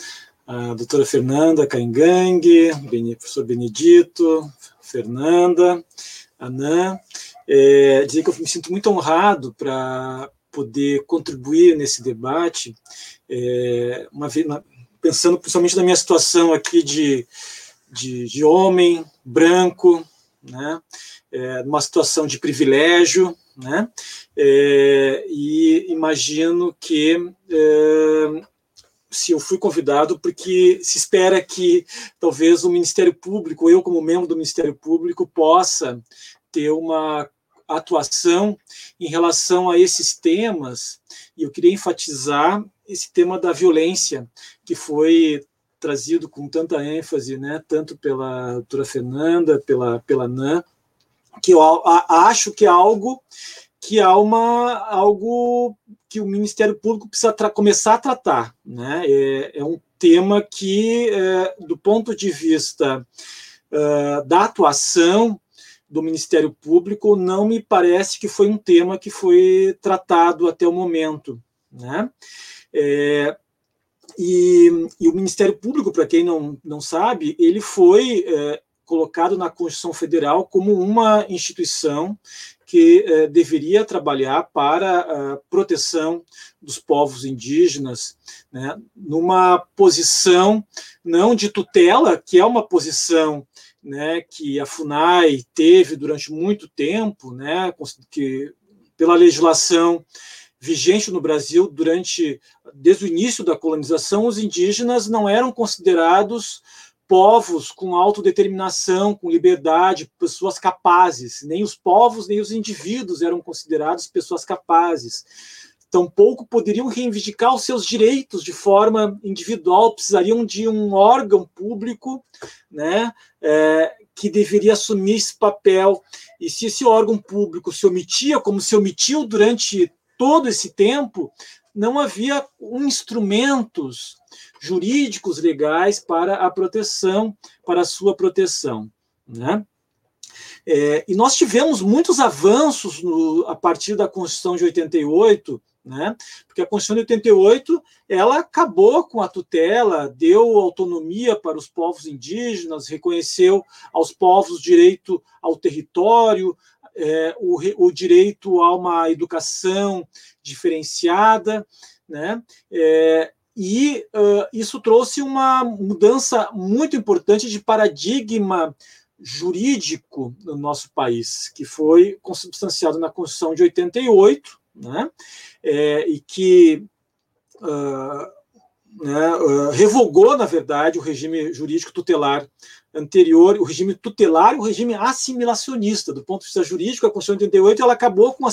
[SPEAKER 6] a doutora Fernanda Caingang, professor Benedito, Fernanda, Anã, é, dizer que eu me sinto muito honrado para poder contribuir nesse debate, é, uma pensando principalmente na minha situação aqui de, de, de homem branco, né? é, numa situação de privilégio, né? É, e imagino que é, se eu fui convidado porque se espera que talvez o Ministério Público, eu como membro do Ministério Público, possa ter uma atuação em relação a esses temas, e eu queria enfatizar esse tema da violência, que foi trazido com tanta ênfase, né, tanto pela doutora Fernanda, pela, pela NAN, que eu acho que é algo que há uma algo que o Ministério Público precisa começar a tratar, né? É, é um tema que, é, do ponto de vista uh, da atuação do Ministério Público, não me parece que foi um tema que foi tratado até o momento, né? É, e, e, o Ministério Público, para quem não, não sabe, ele foi é, colocado na Constituição Federal como uma instituição que eh, deveria trabalhar para a proteção dos povos indígenas, né, numa posição não de tutela, que é uma posição né, que a FUNAI teve durante muito tempo, né, que pela legislação vigente no Brasil durante desde o início da colonização, os indígenas não eram considerados povos com autodeterminação, com liberdade, pessoas capazes. Nem os povos, nem os indivíduos eram considerados pessoas capazes. Tampouco poderiam reivindicar os seus direitos de forma individual, precisariam de um órgão público né, é, que deveria assumir esse papel. E se esse órgão público se omitia, como se omitiu durante todo esse tempo, não havia instrumentos jurídicos legais para a proteção, para a sua proteção. Né? É, e nós tivemos muitos avanços no, a partir da Constituição de 88, né? porque a Constituição de 88 ela acabou com a tutela, deu autonomia para os povos indígenas, reconheceu aos povos direito ao território, é, o, o, direito a uma educação diferenciada, né? É, e uh, isso trouxe uma mudança muito importante de paradigma jurídico no nosso país, que foi consubstanciado na Constituição de 88, né? É, e que uh, né, uh, revogou, na verdade, o regime jurídico tutelar anterior, o regime tutelar e o regime assimilacionista. Do ponto de vista jurídico, a Constituição de 88 ela acabou com o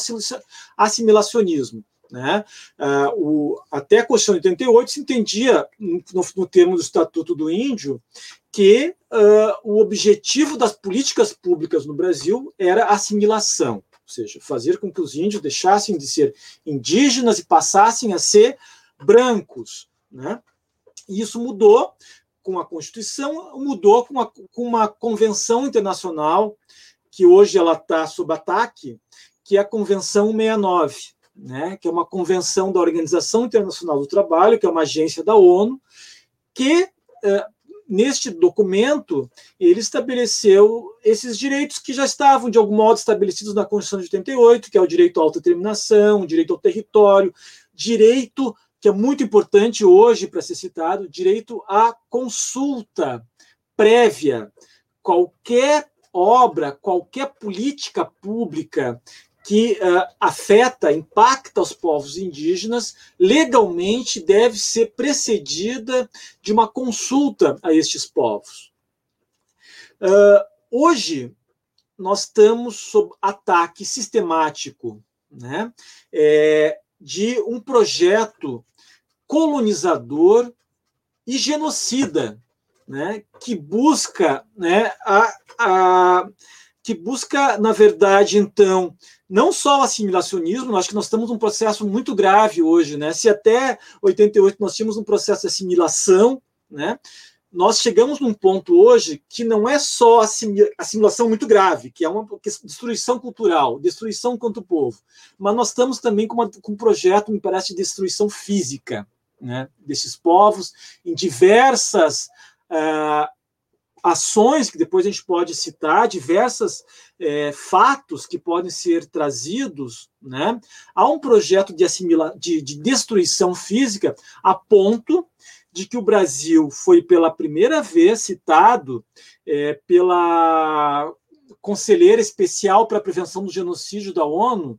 [SPEAKER 6] assimilacionismo. Né? Uh, o, até a Constituição de 88 se entendia, no, no termo do Estatuto do Índio, que uh, o objetivo das políticas públicas no Brasil era assimilação, ou seja, fazer com que os índios deixassem de ser indígenas e passassem a ser brancos. Né? E isso mudou com a Constituição, mudou com, a, com uma convenção internacional que hoje ela está sob ataque, que é a Convenção 69, né, que é uma convenção da Organização Internacional do Trabalho, que é uma agência da ONU, que eh, neste documento ele estabeleceu esses direitos que já estavam de algum modo estabelecidos na Constituição de 88, que é o direito à autodeterminação, direito ao território, direito que é muito importante hoje para ser citado, direito à consulta prévia. Qualquer obra, qualquer política pública que uh, afeta, impacta os povos indígenas, legalmente deve ser precedida de uma consulta a estes povos. Uh, hoje, nós estamos sob ataque sistemático né, é, de um projeto colonizador e genocida, né, que busca, né, a, a, que busca, na verdade, então, não só o assimilacionismo, acho que nós estamos num processo muito grave hoje, né? Se até 88 nós tínhamos um processo de assimilação, né? Nós chegamos num ponto hoje que não é só assimilação muito grave, que é uma destruição cultural, destruição contra o povo, mas nós estamos também com, uma, com um projeto, me parece, de destruição física, né, desses povos em diversas uh, ações que depois a gente pode citar, diversos é, fatos que podem ser trazidos, né, há um projeto de, assimila de, de destruição física a ponto de que o Brasil foi pela primeira vez citado é, pela conselheira especial para a prevenção do genocídio da ONU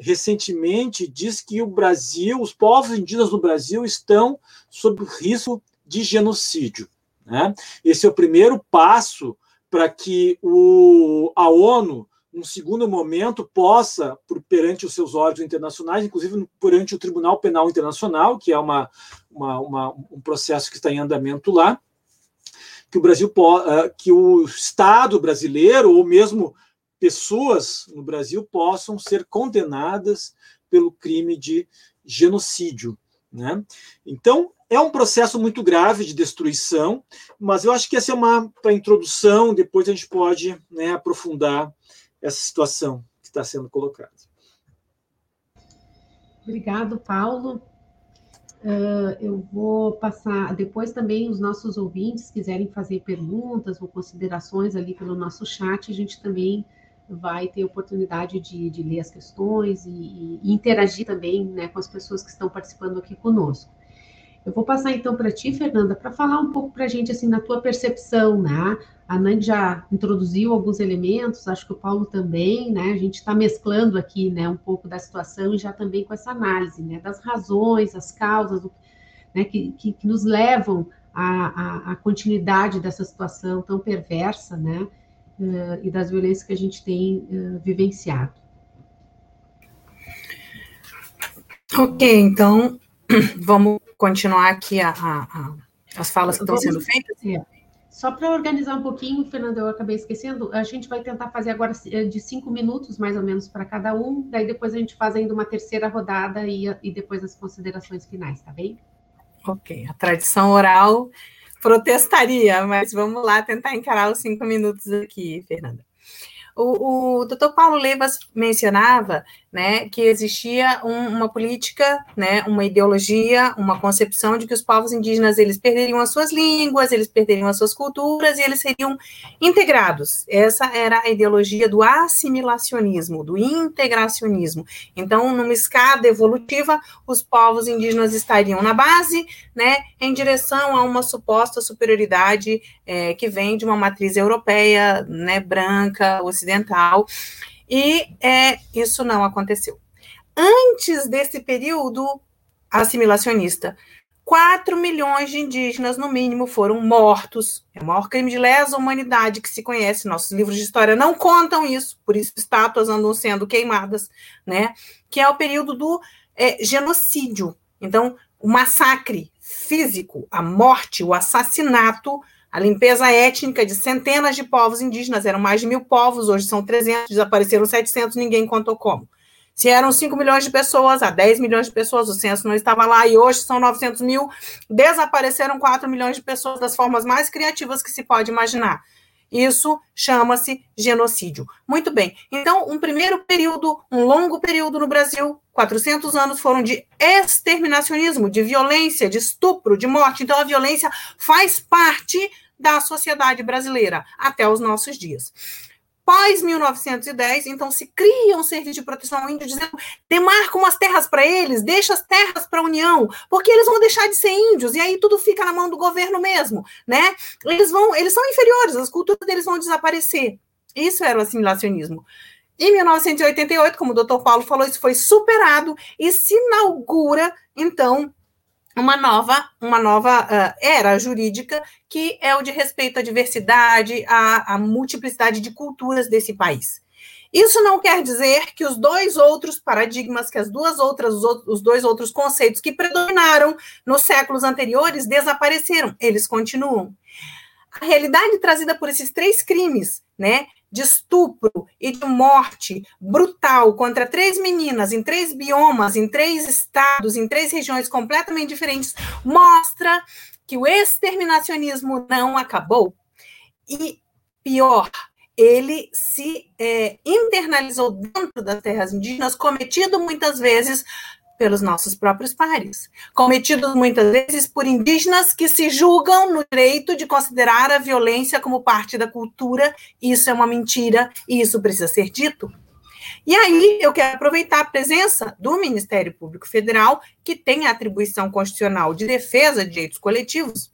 [SPEAKER 6] recentemente diz que o Brasil, os povos indígenas no Brasil estão sob risco de genocídio. Né? Esse é o primeiro passo para que o, a ONU, num segundo momento, possa, por, perante os seus órgãos internacionais, inclusive perante o Tribunal Penal Internacional, que é uma, uma, uma um processo que está em andamento lá, que o Brasil eh, que o Estado brasileiro ou mesmo pessoas no Brasil possam ser condenadas pelo crime de genocídio. Né? Então, é um processo muito grave de destruição, mas eu acho que essa é uma para introdução, depois a gente pode né, aprofundar essa situação que está sendo colocada.
[SPEAKER 3] Obrigado, Paulo. Uh, eu vou passar, depois também os nossos ouvintes quiserem fazer perguntas ou considerações ali pelo nosso chat, a gente também vai ter oportunidade de, de ler as questões e, e, interagir também né, com as pessoas que estão participando aqui conosco. Eu vou passar então para ti, Fernanda, para falar um pouco para a gente, assim, na tua percepção, né? A Nang já introduziu alguns elementos, acho que o Paulo também, né? A gente está mesclando aqui, né, um pouco da situação e já também com essa análise, né, das razões, as causas, né, que, que, que nos levam à, à, à, continuidade dessa situação tão perversa, né? Uh, e das violências que a gente tem uh, vivenciado.
[SPEAKER 4] Ok, então (clears throat) vamos continuar aqui a, a, a, as falas que estão sendo feitas?
[SPEAKER 3] É. Só para organizar um pouquinho, Fernando, eu acabei esquecendo, a gente vai tentar fazer agora eh, de cinco minutos, mais ou menos, para cada um, daí depois a gente faz ainda uma terceira rodada e, e depois as considerações finais, tá bem?
[SPEAKER 4] Ok, a tradição oral protestaria, mas vamos lá tentar encarar os cinco minutos aqui, Fernanda. O, o doutor Paulo Levas mencionava né, que existia um, uma política, né, uma ideologia, uma concepção de que os povos indígenas eles perderiam as suas línguas, eles perderiam as suas culturas e eles seriam integrados. Essa era a ideologia do assimilacionismo, do integracionismo. Então, numa escada evolutiva, os povos indígenas estariam na base, né, em direção a uma suposta superioridade é, que vem de uma matriz europeia, né, branca, ocidental. E é, isso não aconteceu. Antes desse período assimilacionista, 4 milhões de indígenas, no mínimo, foram mortos. É o maior crime de lesa humanidade que se conhece. Nossos livros de história não contam isso, por isso estátuas andam sendo queimadas, né? Que é o período do é, genocídio. Então, o massacre físico, a morte, o assassinato a limpeza étnica de centenas de povos indígenas, eram mais de mil povos, hoje são 300, desapareceram 700, ninguém contou como. Se eram 5 milhões de pessoas, há 10 milhões de pessoas, o censo não estava lá, e hoje são 900 mil, desapareceram 4 milhões de pessoas das formas mais criativas que se pode imaginar. Isso chama-se genocídio. Muito bem. Então, um primeiro período, um longo período no Brasil, 400 anos foram de exterminacionismo, de violência, de estupro, de morte. Então, a violência faz parte da sociedade brasileira até os nossos dias pós 1910, então se cria um serviço de proteção ao índio dizendo demarca umas terras para eles, deixa as terras para a União, porque eles vão deixar de ser índios e aí tudo fica na mão do governo mesmo, né? Eles vão, eles são inferiores, as culturas deles vão desaparecer. Isso era o assimilacionismo. Em 1988, como o doutor Paulo falou, isso foi superado e se inaugura, então, uma nova, uma nova uh, era jurídica que é o de respeito à diversidade, à, à multiplicidade de culturas desse país. Isso não quer dizer que os dois outros paradigmas, que as duas outras, os dois outros conceitos que predominaram nos séculos anteriores desapareceram, eles continuam. A realidade trazida por esses três crimes, né, de estupro e de morte brutal contra três meninas em três biomas, em três estados, em três regiões completamente diferentes, mostra que o exterminacionismo não acabou. E pior, ele se é, internalizou dentro das terras indígenas, cometido muitas vezes pelos nossos próprios pares, cometidos muitas vezes por indígenas que se julgam no direito de considerar a violência como parte da cultura. Isso é uma mentira e isso precisa ser dito. E aí eu quero aproveitar a presença do Ministério Público Federal, que tem a atribuição constitucional de defesa de direitos coletivos,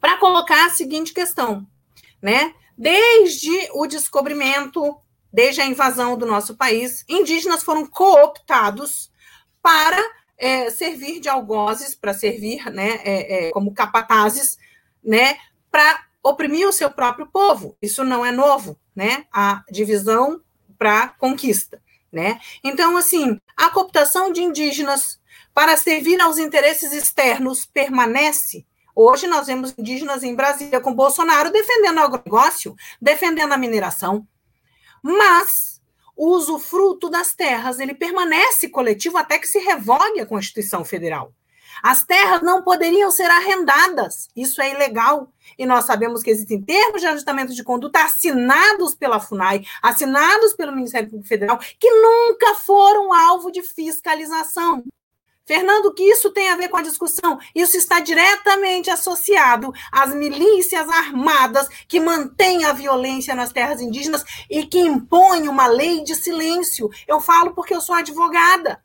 [SPEAKER 4] para colocar a seguinte questão, né? Desde o descobrimento, desde a invasão do nosso país, indígenas foram cooptados para é, servir de algozes, para servir né, é, é, como capatazes, né, para oprimir o seu próprio povo. Isso não é novo, né? A divisão para conquista, né? Então, assim, a cooptação de indígenas para servir aos interesses externos permanece. Hoje nós vemos indígenas em Brasília com Bolsonaro defendendo o agronegócio, defendendo a mineração. Mas o usufruto das terras ele permanece coletivo até que se revogue a Constituição Federal. As terras não poderiam ser arrendadas, isso é ilegal. E nós sabemos que existem termos de ajustamento de conduta assinados pela FUNAI, assinados pelo Ministério Público Federal, que nunca foram alvo de fiscalização. Fernando, que isso tem a ver com a discussão? Isso está diretamente associado às milícias armadas que mantêm a violência nas terras indígenas e que impõem uma lei de silêncio. Eu falo porque eu sou advogada.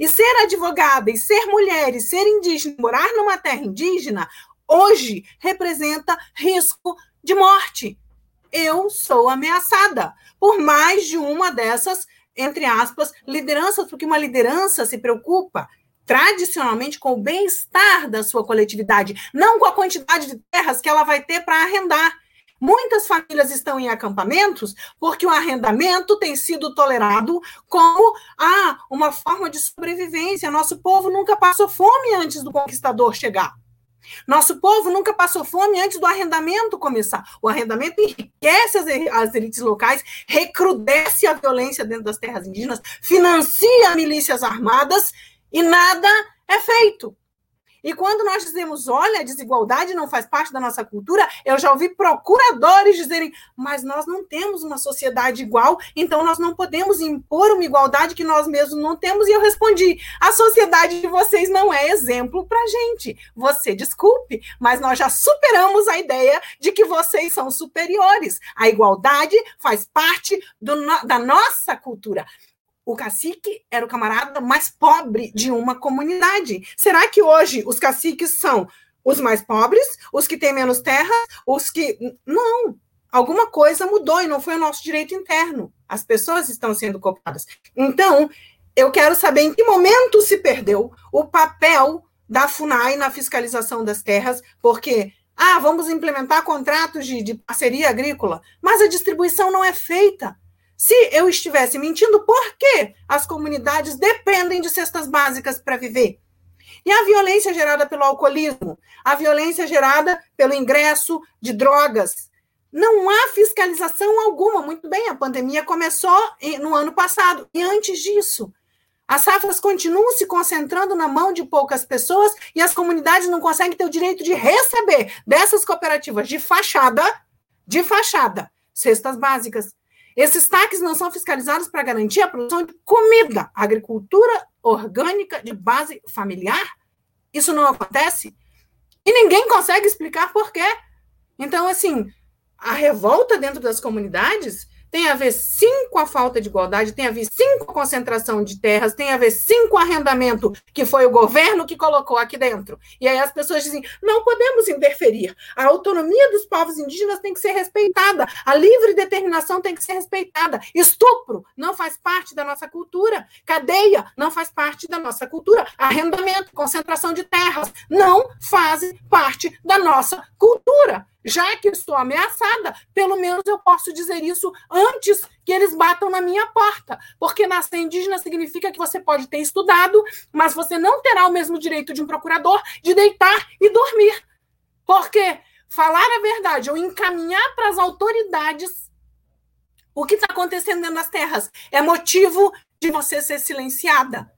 [SPEAKER 4] E ser advogada, e ser mulher, e ser indígena, morar numa terra indígena, hoje representa risco de morte. Eu sou ameaçada por mais de uma dessas, entre aspas, lideranças, porque uma liderança se preocupa tradicionalmente com o bem-estar da sua coletividade, não com a quantidade de terras que ela vai ter para arrendar. Muitas famílias estão em acampamentos porque o arrendamento tem sido tolerado como ah, uma forma de sobrevivência. Nosso povo nunca passou fome antes do conquistador chegar. Nosso povo nunca passou fome antes do arrendamento começar. O arrendamento enriquece as, as elites locais, recrudesce a violência dentro das terras indígenas, financia milícias armadas e nada é feito. E quando nós dizemos, olha, a desigualdade não faz parte da nossa cultura, eu já ouvi procuradores dizerem, mas nós não temos uma sociedade igual, então nós não podemos impor uma igualdade que nós mesmos não temos. E eu respondi, a sociedade de vocês não é exemplo para gente. Você desculpe, mas nós já superamos a ideia de que vocês são superiores. A igualdade faz parte do, da nossa cultura o cacique era o camarada mais pobre de uma comunidade. Será que hoje os caciques são os mais pobres, os que têm menos terra, os que. Não! Alguma coisa mudou e não foi o nosso direito interno. As pessoas estão sendo copiadas. Então, eu quero saber em que momento se perdeu o papel da FUNAI na fiscalização das terras, porque ah, vamos implementar contratos de, de parceria agrícola, mas a distribuição não é feita. Se eu estivesse mentindo, por que as comunidades dependem de cestas básicas para viver? E a violência gerada pelo alcoolismo, a violência gerada pelo ingresso de drogas. Não há fiscalização alguma. Muito bem, a pandemia começou no ano passado. E antes disso, as safras continuam se concentrando na mão de poucas pessoas e as comunidades não conseguem ter o direito de receber dessas cooperativas de fachada, de fachada, cestas básicas. Esses taques não são fiscalizados para garantir a produção de comida, agricultura orgânica de base familiar. Isso não acontece e ninguém consegue explicar por quê. Então, assim, a revolta dentro das comunidades tem a ver sim com a falta de igualdade, tem a ver sim com a concentração de terras, tem a ver sim com o arrendamento que foi o governo que colocou aqui dentro. E aí as pessoas dizem: não podemos interferir. A autonomia dos povos indígenas tem que ser respeitada, a livre determinação tem que ser respeitada. Estupro não faz parte da nossa cultura, cadeia não faz parte da nossa cultura, arrendamento, concentração de terras não fazem parte da nossa cultura já que estou ameaçada, pelo menos eu posso dizer isso antes que eles batam na minha porta. Porque nascer indígena significa que você pode ter estudado, mas você não terá o mesmo direito de um procurador de deitar e dormir. Porque falar a verdade ou encaminhar para as autoridades o que está acontecendo dentro das terras é motivo de você ser silenciada.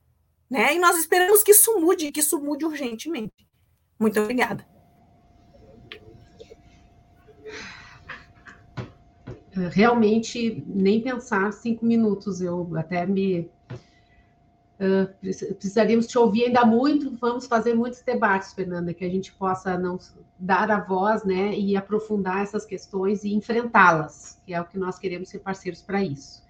[SPEAKER 4] Né? E nós esperamos que isso mude, que isso mude urgentemente. Muito obrigada.
[SPEAKER 3] Realmente nem pensar cinco minutos. Eu até me uh, precisaríamos te ouvir ainda muito. Vamos fazer muitos debates, Fernanda, que a gente possa não dar a voz, né, e aprofundar essas questões e enfrentá-las, que é o que nós queremos ser parceiros para isso.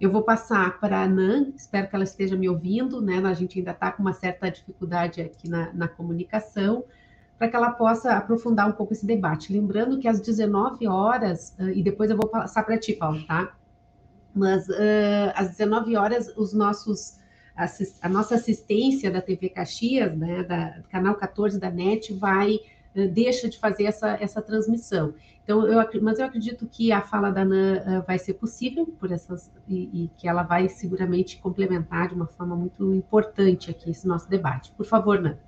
[SPEAKER 3] Eu vou passar para a Nan, espero que ela esteja me ouvindo, né? A gente ainda está com uma certa dificuldade aqui na, na comunicação para que ela possa aprofundar um pouco esse debate. Lembrando que às 19 horas, uh, e depois eu vou passar para ti, Paulo, tá? Mas uh, às 19 horas, os nossos, a nossa assistência da TV Caxias, né, da canal 14 da NET, vai, uh, deixa de fazer essa, essa transmissão. Então, eu, mas eu acredito que a fala da Ana vai ser possível por essas e, e que ela vai seguramente complementar de uma forma muito importante aqui esse nosso debate. Por favor, Ana.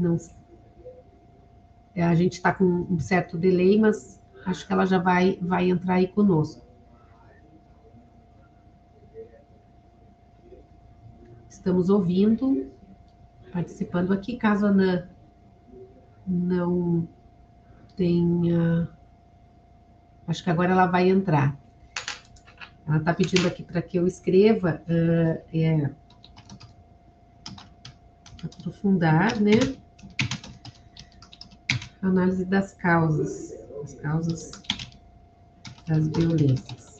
[SPEAKER 3] Não é, a gente está com um certo delay, mas acho que ela já vai, vai entrar aí conosco. Estamos ouvindo, participando aqui, caso a Ana não tenha. Acho que agora ela vai entrar. ela está pedindo aqui para que eu escreva uh, é, aprofundar, né? Análise das causas, as causas das violências.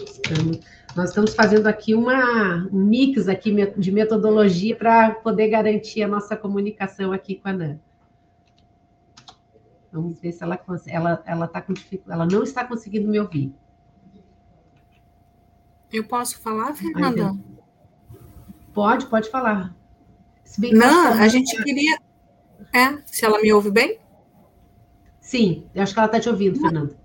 [SPEAKER 3] Estamos, nós estamos fazendo aqui uma, um mix aqui de metodologia para poder garantir a nossa comunicação aqui com a Nan. Vamos ver se ela ela ela tá com ela não está conseguindo me ouvir.
[SPEAKER 4] Eu posso falar, Fernanda?
[SPEAKER 3] Pode, pode falar.
[SPEAKER 4] não, a gente queria. É, se ela me ouve bem?
[SPEAKER 3] Sim, eu acho que ela está te ouvindo, Fernanda.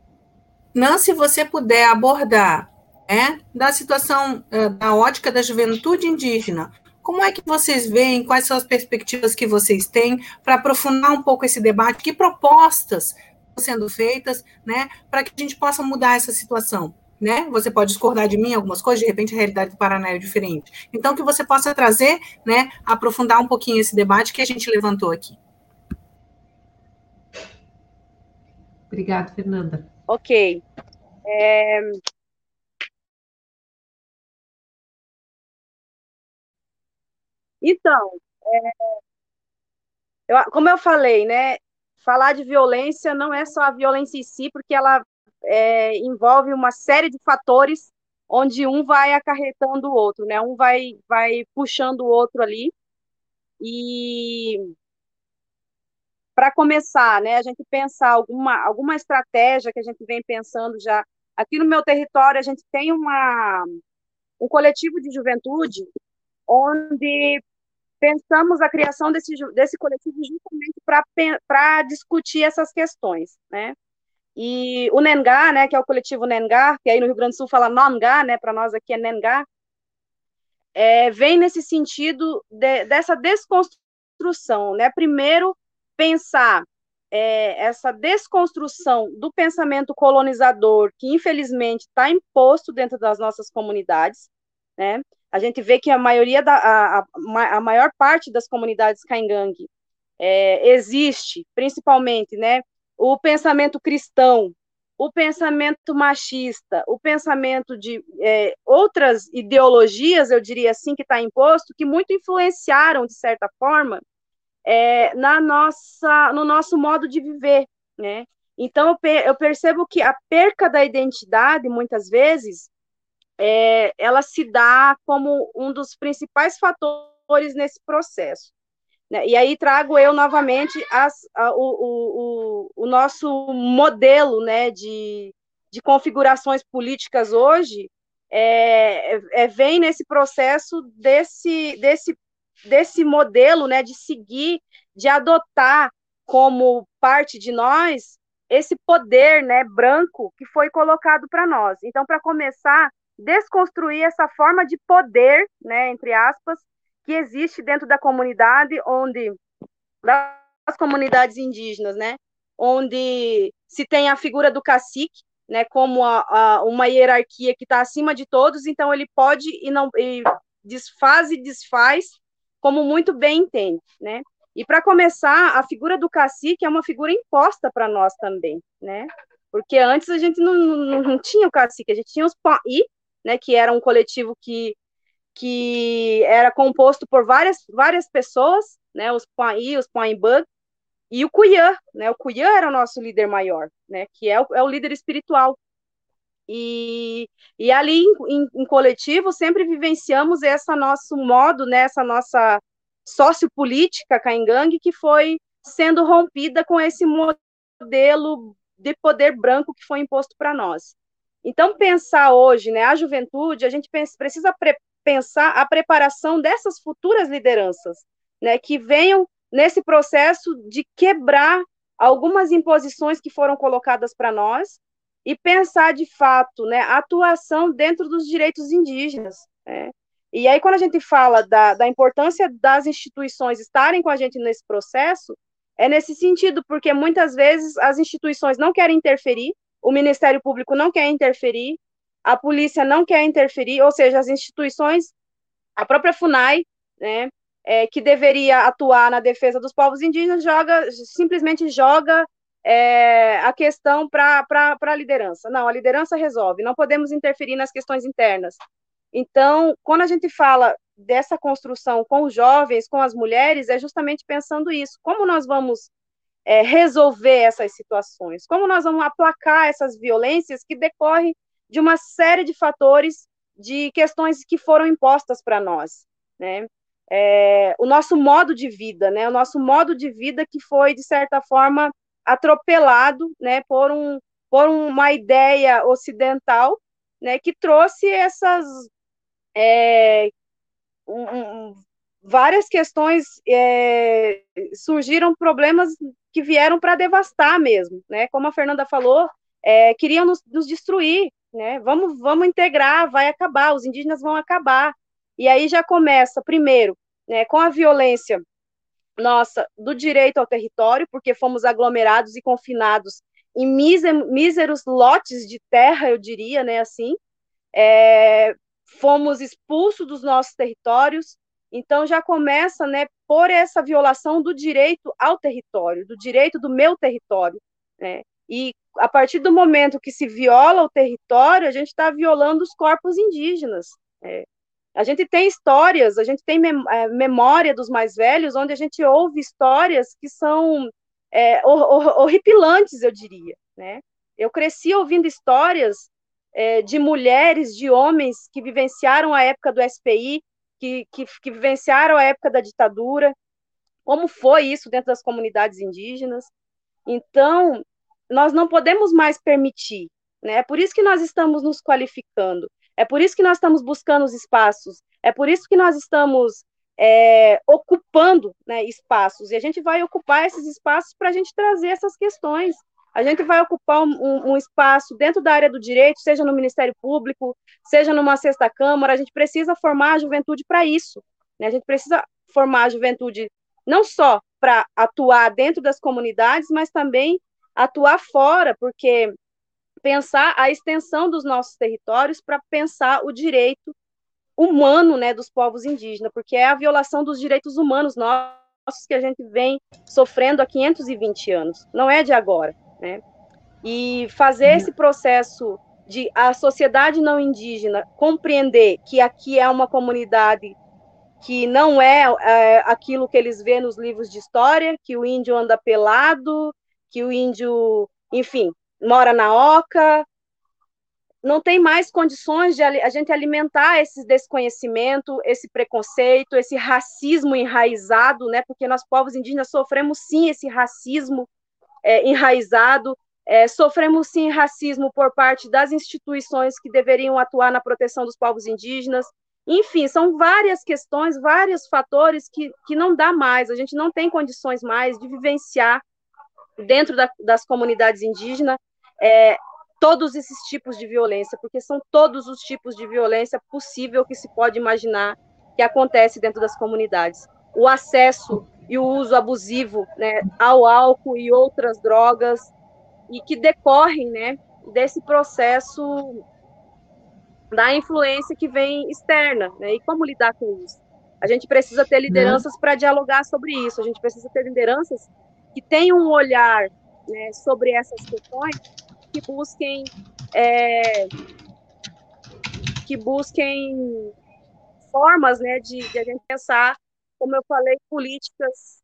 [SPEAKER 4] Não, se você puder abordar é, da situação é, da ótica da juventude indígena, como é que vocês veem? Quais são as perspectivas que vocês têm para aprofundar um pouco esse debate? Que propostas estão sendo feitas, né, para que a gente possa mudar essa situação? Né? Você pode discordar de mim algumas coisas, de repente a realidade do Paraná é diferente. Então, que você possa trazer, né, aprofundar um pouquinho esse debate que a gente levantou aqui.
[SPEAKER 3] Obrigada, Fernanda.
[SPEAKER 5] Ok. É, Então, é, eu, como eu falei, né, falar de violência não é só a violência em si, porque ela é, envolve uma série de fatores onde um vai acarretando o outro, né? Um vai, vai puxando o outro ali. E para começar, né, a gente pensar alguma, alguma estratégia que a gente vem pensando já. Aqui no meu território, a gente tem uma, um coletivo de juventude onde pensamos a criação desse, desse coletivo justamente para discutir essas questões, né? E o Nengá, né, que é o coletivo Nengá, que aí no Rio Grande do Sul fala Nongá, né, para nós aqui é Nengá, é, vem nesse sentido de, dessa desconstrução, né? Primeiro, pensar é, essa desconstrução do pensamento colonizador que infelizmente está imposto dentro das nossas comunidades, né? a gente vê que a maioria da a, a, maior parte das comunidades caingangue é, existe, principalmente, né, o pensamento cristão, o pensamento machista, o pensamento de é, outras ideologias, eu diria assim, que está imposto, que muito influenciaram, de certa forma, é, na nossa, no nosso modo de viver, né? Então, eu, percebo que a perca da identidade, muitas vezes, é, ela se dá como um dos principais fatores nesse processo. Né? E aí trago eu novamente as, a, o, o, o, nosso modelo né, de, de configurações políticas hoje, é, é, vem nesse processo desse, desse, desse modelo né, de seguir, de adotar como parte de nós esse poder né, branco que foi colocado para nós. Então, para começar, desconstruir essa forma de poder, né, entre aspas, que existe dentro da comunidade, onde das comunidades indígenas, né, onde se tem a figura do cacique, né, como a, a, uma hierarquia que está acima de todos, então ele pode e não e desfaz e desfaz como muito bem entende, né? E para começar, a figura do cacique é uma figura imposta para nós também, né? Porque antes a gente não, não, não tinha o cacique, a gente tinha os e né, que era um coletivo que, que era composto por várias, várias pessoas, né, os Poai, os Poaimbug, e o Cuyã, né, o Cuyã era o nosso líder maior, né, que é o, é o líder espiritual. E, e ali em, em coletivo sempre vivenciamos esse nosso modo, né, essa nossa sociopolítica caingangue que foi sendo rompida com esse modelo de poder branco que foi imposto para nós. Então, pensar hoje, né, a juventude, a gente precisa pre pensar a preparação dessas futuras lideranças, né, que venham nesse processo de quebrar algumas imposições que foram colocadas para nós e pensar de fato, né, a atuação dentro dos direitos indígenas. Né? E aí, quando a gente fala da, da importância das instituições estarem com a gente nesse processo, é nesse sentido, porque muitas vezes as instituições não querem interferir, o Ministério Público não quer interferir, a polícia não quer interferir, ou seja, as instituições, a própria FUNAI, né, é, que deveria atuar na defesa dos povos indígenas, joga, simplesmente joga é, a questão para a liderança. Não, a liderança resolve, não podemos interferir nas questões internas. Então, quando a gente fala dessa construção com os jovens, com as mulheres, é justamente pensando isso. Como nós vamos é, resolver essas situações? Como nós vamos aplacar essas violências que decorrem de uma série de fatores, de questões que foram impostas para nós, né? É, o nosso modo de vida, né? O nosso modo de vida que foi, de certa forma, atropelado, né? Por, um, por uma ideia ocidental, né? Que trouxe essas... É, um, um, várias questões é, surgiram problemas que vieram para devastar mesmo, né? Como a Fernanda falou, é, queriam nos, nos, destruir, né? Vamos, vamos integrar, vai acabar, os indígenas vão acabar. E aí já começa, primeiro, né, com a violência nossa do direito ao território, porque fomos aglomerados e confinados em míseros lotes de terra, eu diria, né, assim, é, fomos expulsos dos nossos territórios, então já começa, né, por essa violação do direito ao território, do direito do meu território, né? E a partir do momento que se viola o território, a gente está violando os corpos indígenas. Né? A gente tem histórias, a gente tem é, memória dos mais velhos, onde a gente ouve histórias que são é, horripilantes, eu diria, né? Eu cresci ouvindo histórias é, de mulheres, de homens que vivenciaram a época do SPI, que, que, que vivenciaram a época da ditadura, como foi isso dentro das comunidades indígenas. Então, nós não podemos mais permitir, né? É por isso que nós estamos nos qualificando, é por isso que nós estamos buscando os espaços, é por isso que nós estamos é, ocupando né, espaços, e a gente vai ocupar esses espaços para a gente trazer essas questões, a gente vai ocupar um, um, um, espaço dentro da área do direito, seja no Ministério Público, seja numa sexta Câmara, a gente precisa formar a juventude para isso. Né? A gente precisa formar a juventude não só para atuar dentro das comunidades, mas também atuar fora, porque pensar a extensão dos nossos territórios para pensar o direito humano né, dos povos indígenas, porque é a violação dos direitos humanos nossos que a gente vem sofrendo há 520 anos, não é de agora né? E fazer esse processo de a sociedade não indígena compreender que aqui é uma comunidade que não é, é aquilo que eles vêem nos livros de história, que o índio anda pelado, que o índio, enfim, mora na oca, não tem mais condições de a gente alimentar esse desconhecimento, esse preconceito, esse racismo enraizado, né? Porque nós povos indígenas sofremos sim esse racismo é, enraizado. É, sofremos sim racismo por parte das instituições que deveriam atuar na proteção dos povos indígenas. Enfim, são várias questões, vários fatores que, que não dá mais, a gente não tem condições mais de vivenciar dentro da, das comunidades indígenas é, todos esses tipos de violência, porque são todos os tipos de violência possível que se pode imaginar que acontece dentro das comunidades. O acesso e o uso abusivo né, ao álcool e outras drogas, e que decorrem né, desse processo da influência que vem externa. Né, e como lidar com isso? A gente precisa ter lideranças para dialogar sobre isso, a gente precisa ter lideranças que tenham um olhar né, sobre essas questões, que busquem. É, que busquem formas né, de, de a gente pensar como eu falei, políticas,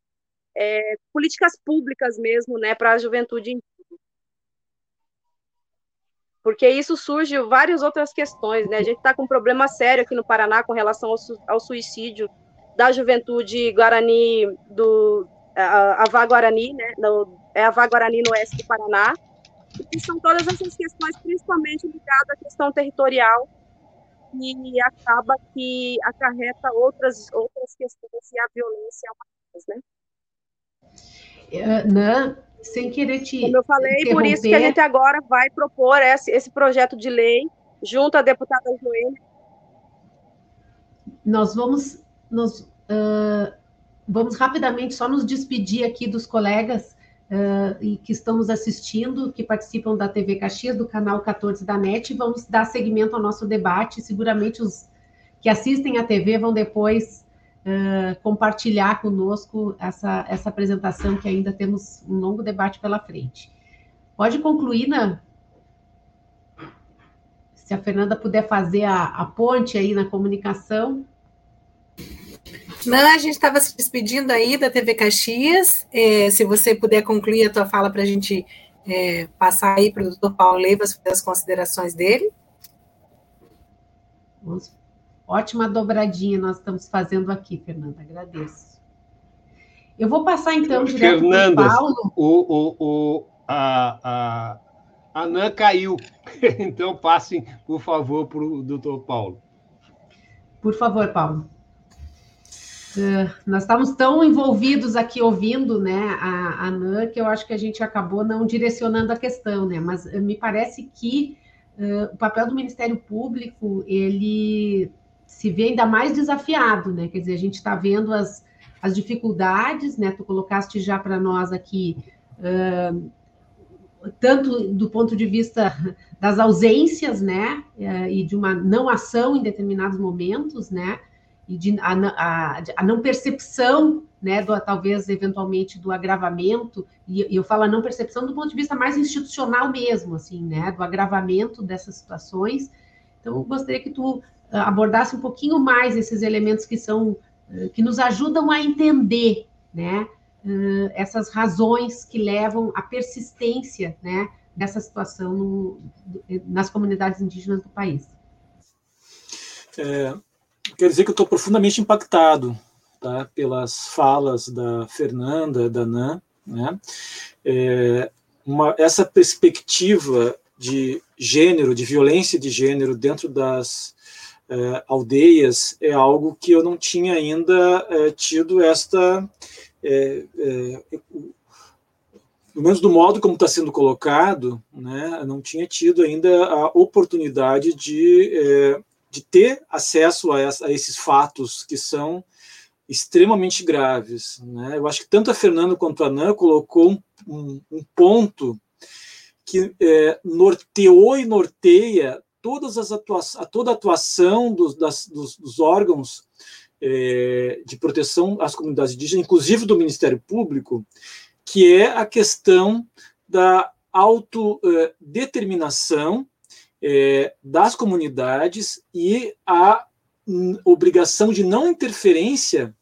[SPEAKER 5] é, políticas públicas mesmo, né, para a juventude porque isso surge várias outras questões, né? A gente está com um problema sério aqui no Paraná com relação ao, ao suicídio da juventude guarani do a, a Guarani, né? No, é a Vá Guarani no oeste do Paraná. E são todas essas questões, principalmente ligadas à questão territorial e acaba que acarreta outras, outras questões e a violência é uma delas, né?
[SPEAKER 3] Uh, Nan, sem querer te
[SPEAKER 5] Como eu falei, por isso que a gente agora vai propor esse, esse projeto de lei junto à deputada Joênia.
[SPEAKER 3] Nós vamos, nós, uh, vamos rapidamente só nos despedir aqui dos colegas uh, e que estamos assistindo, que participam da TV Caxias, do canal 14 da NET, vamos dar seguimento ao nosso debate. Seguramente os que assistem à TV vão depois uh, compartilhar conosco essa, essa apresentação, que ainda temos um longo debate pela frente. Pode concluir, Nan? Se a Fernanda puder fazer a, a ponte aí na comunicação.
[SPEAKER 4] Não, a gente estava se despedindo aí da TV Caxias. É, se você puder concluir a tua fala para a gente é, passar aí para o doutor Paulo Leivas fazer as considerações dele.
[SPEAKER 3] Ótima dobradinha nós estamos fazendo aqui, Fernanda. Agradeço. Eu vou passar então
[SPEAKER 2] direto para o Paulo. O, o, o, a, a, a Nan caiu. (laughs) Então passem, por favor, para o doutor Paulo.
[SPEAKER 3] Por favor, Paulo. Uh, nós estávamos tão envolvidos aqui ouvindo né, a, a NAN que eu acho que a gente acabou não direcionando a questão, né? Mas uh, me parece que uh, o papel do Ministério Público ele se vê ainda mais desafiado, né? Quer dizer, a gente está vendo as, as dificuldades, né? Tu colocaste já para nós aqui, tanto do ponto de vista das ausências, né? e de uma não ação em determinados momentos, né? E de, a, a, a, não percepção, né, do, talvez eventualmente do agravamento, e, e, eu falo a não percepção do ponto de vista mais institucional mesmo, assim, né, do agravamento dessas situações. Então, eu gostaria que tu ah, abordasse um pouquinho mais esses elementos que são ah, que nos ajudam a entender, né, ah, essas razões que levam à persistência, né, dessa situação no, nas comunidades indígenas do país.
[SPEAKER 6] É, quer dizer que eu estou profundamente impactado tá, pelas falas da Fernanda, da Nan, né? É, uma, essa perspectiva de gênero, de violência de gênero dentro das é, aldeias é algo que eu não tinha ainda é, tido esta é, é, pelo menos do modo como está sendo colocado, né, não tinha tido ainda a oportunidade de é, de ter acesso a, essa, a esses fatos que são extremamente graves. Né? Eu acho que tanto a Fernanda quanto a Ana colocou um, um, um ponto que é, norteou e norteia todas as atuações, toda a atuação dos, das, dos, dos órgãos é, de proteção às comunidades indígenas, inclusive do Ministério Público, que é a questão da autodeterminação é, das comunidades e a obrigação de não interferência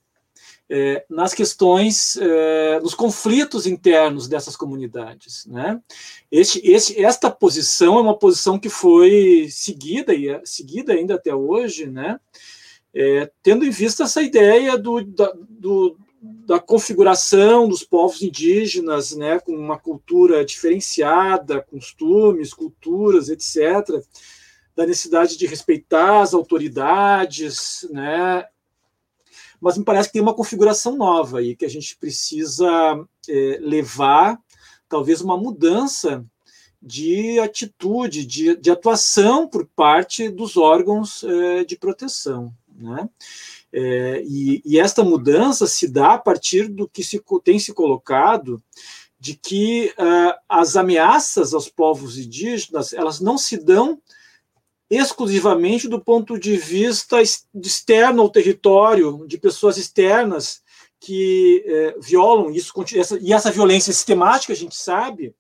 [SPEAKER 6] é, nas questões, é, nos conflitos internos dessas comunidades. Né? Este, este, esta posição é uma posição que foi seguida e é seguida ainda até hoje, né? É, tendo em vista essa ideia do, da, do, da configuração dos povos indígenas, né, com uma cultura diferenciada, costumes, culturas, etc., da necessidade de respeitar as autoridades, né, mas me parece que tem uma configuração nova aí que a gente precisa é, levar, talvez uma mudança de atitude, de, de atuação por parte dos órgãos é, de proteção, né? É, e, e, esta mudança se dá a partir do que se tem se colocado de que uh, as ameaças aos povos indígenas elas não se dão exclusivamente do ponto de vista externo ao território, de pessoas externas que é, violam isso, essa, e essa violência sistemática a gente sabe,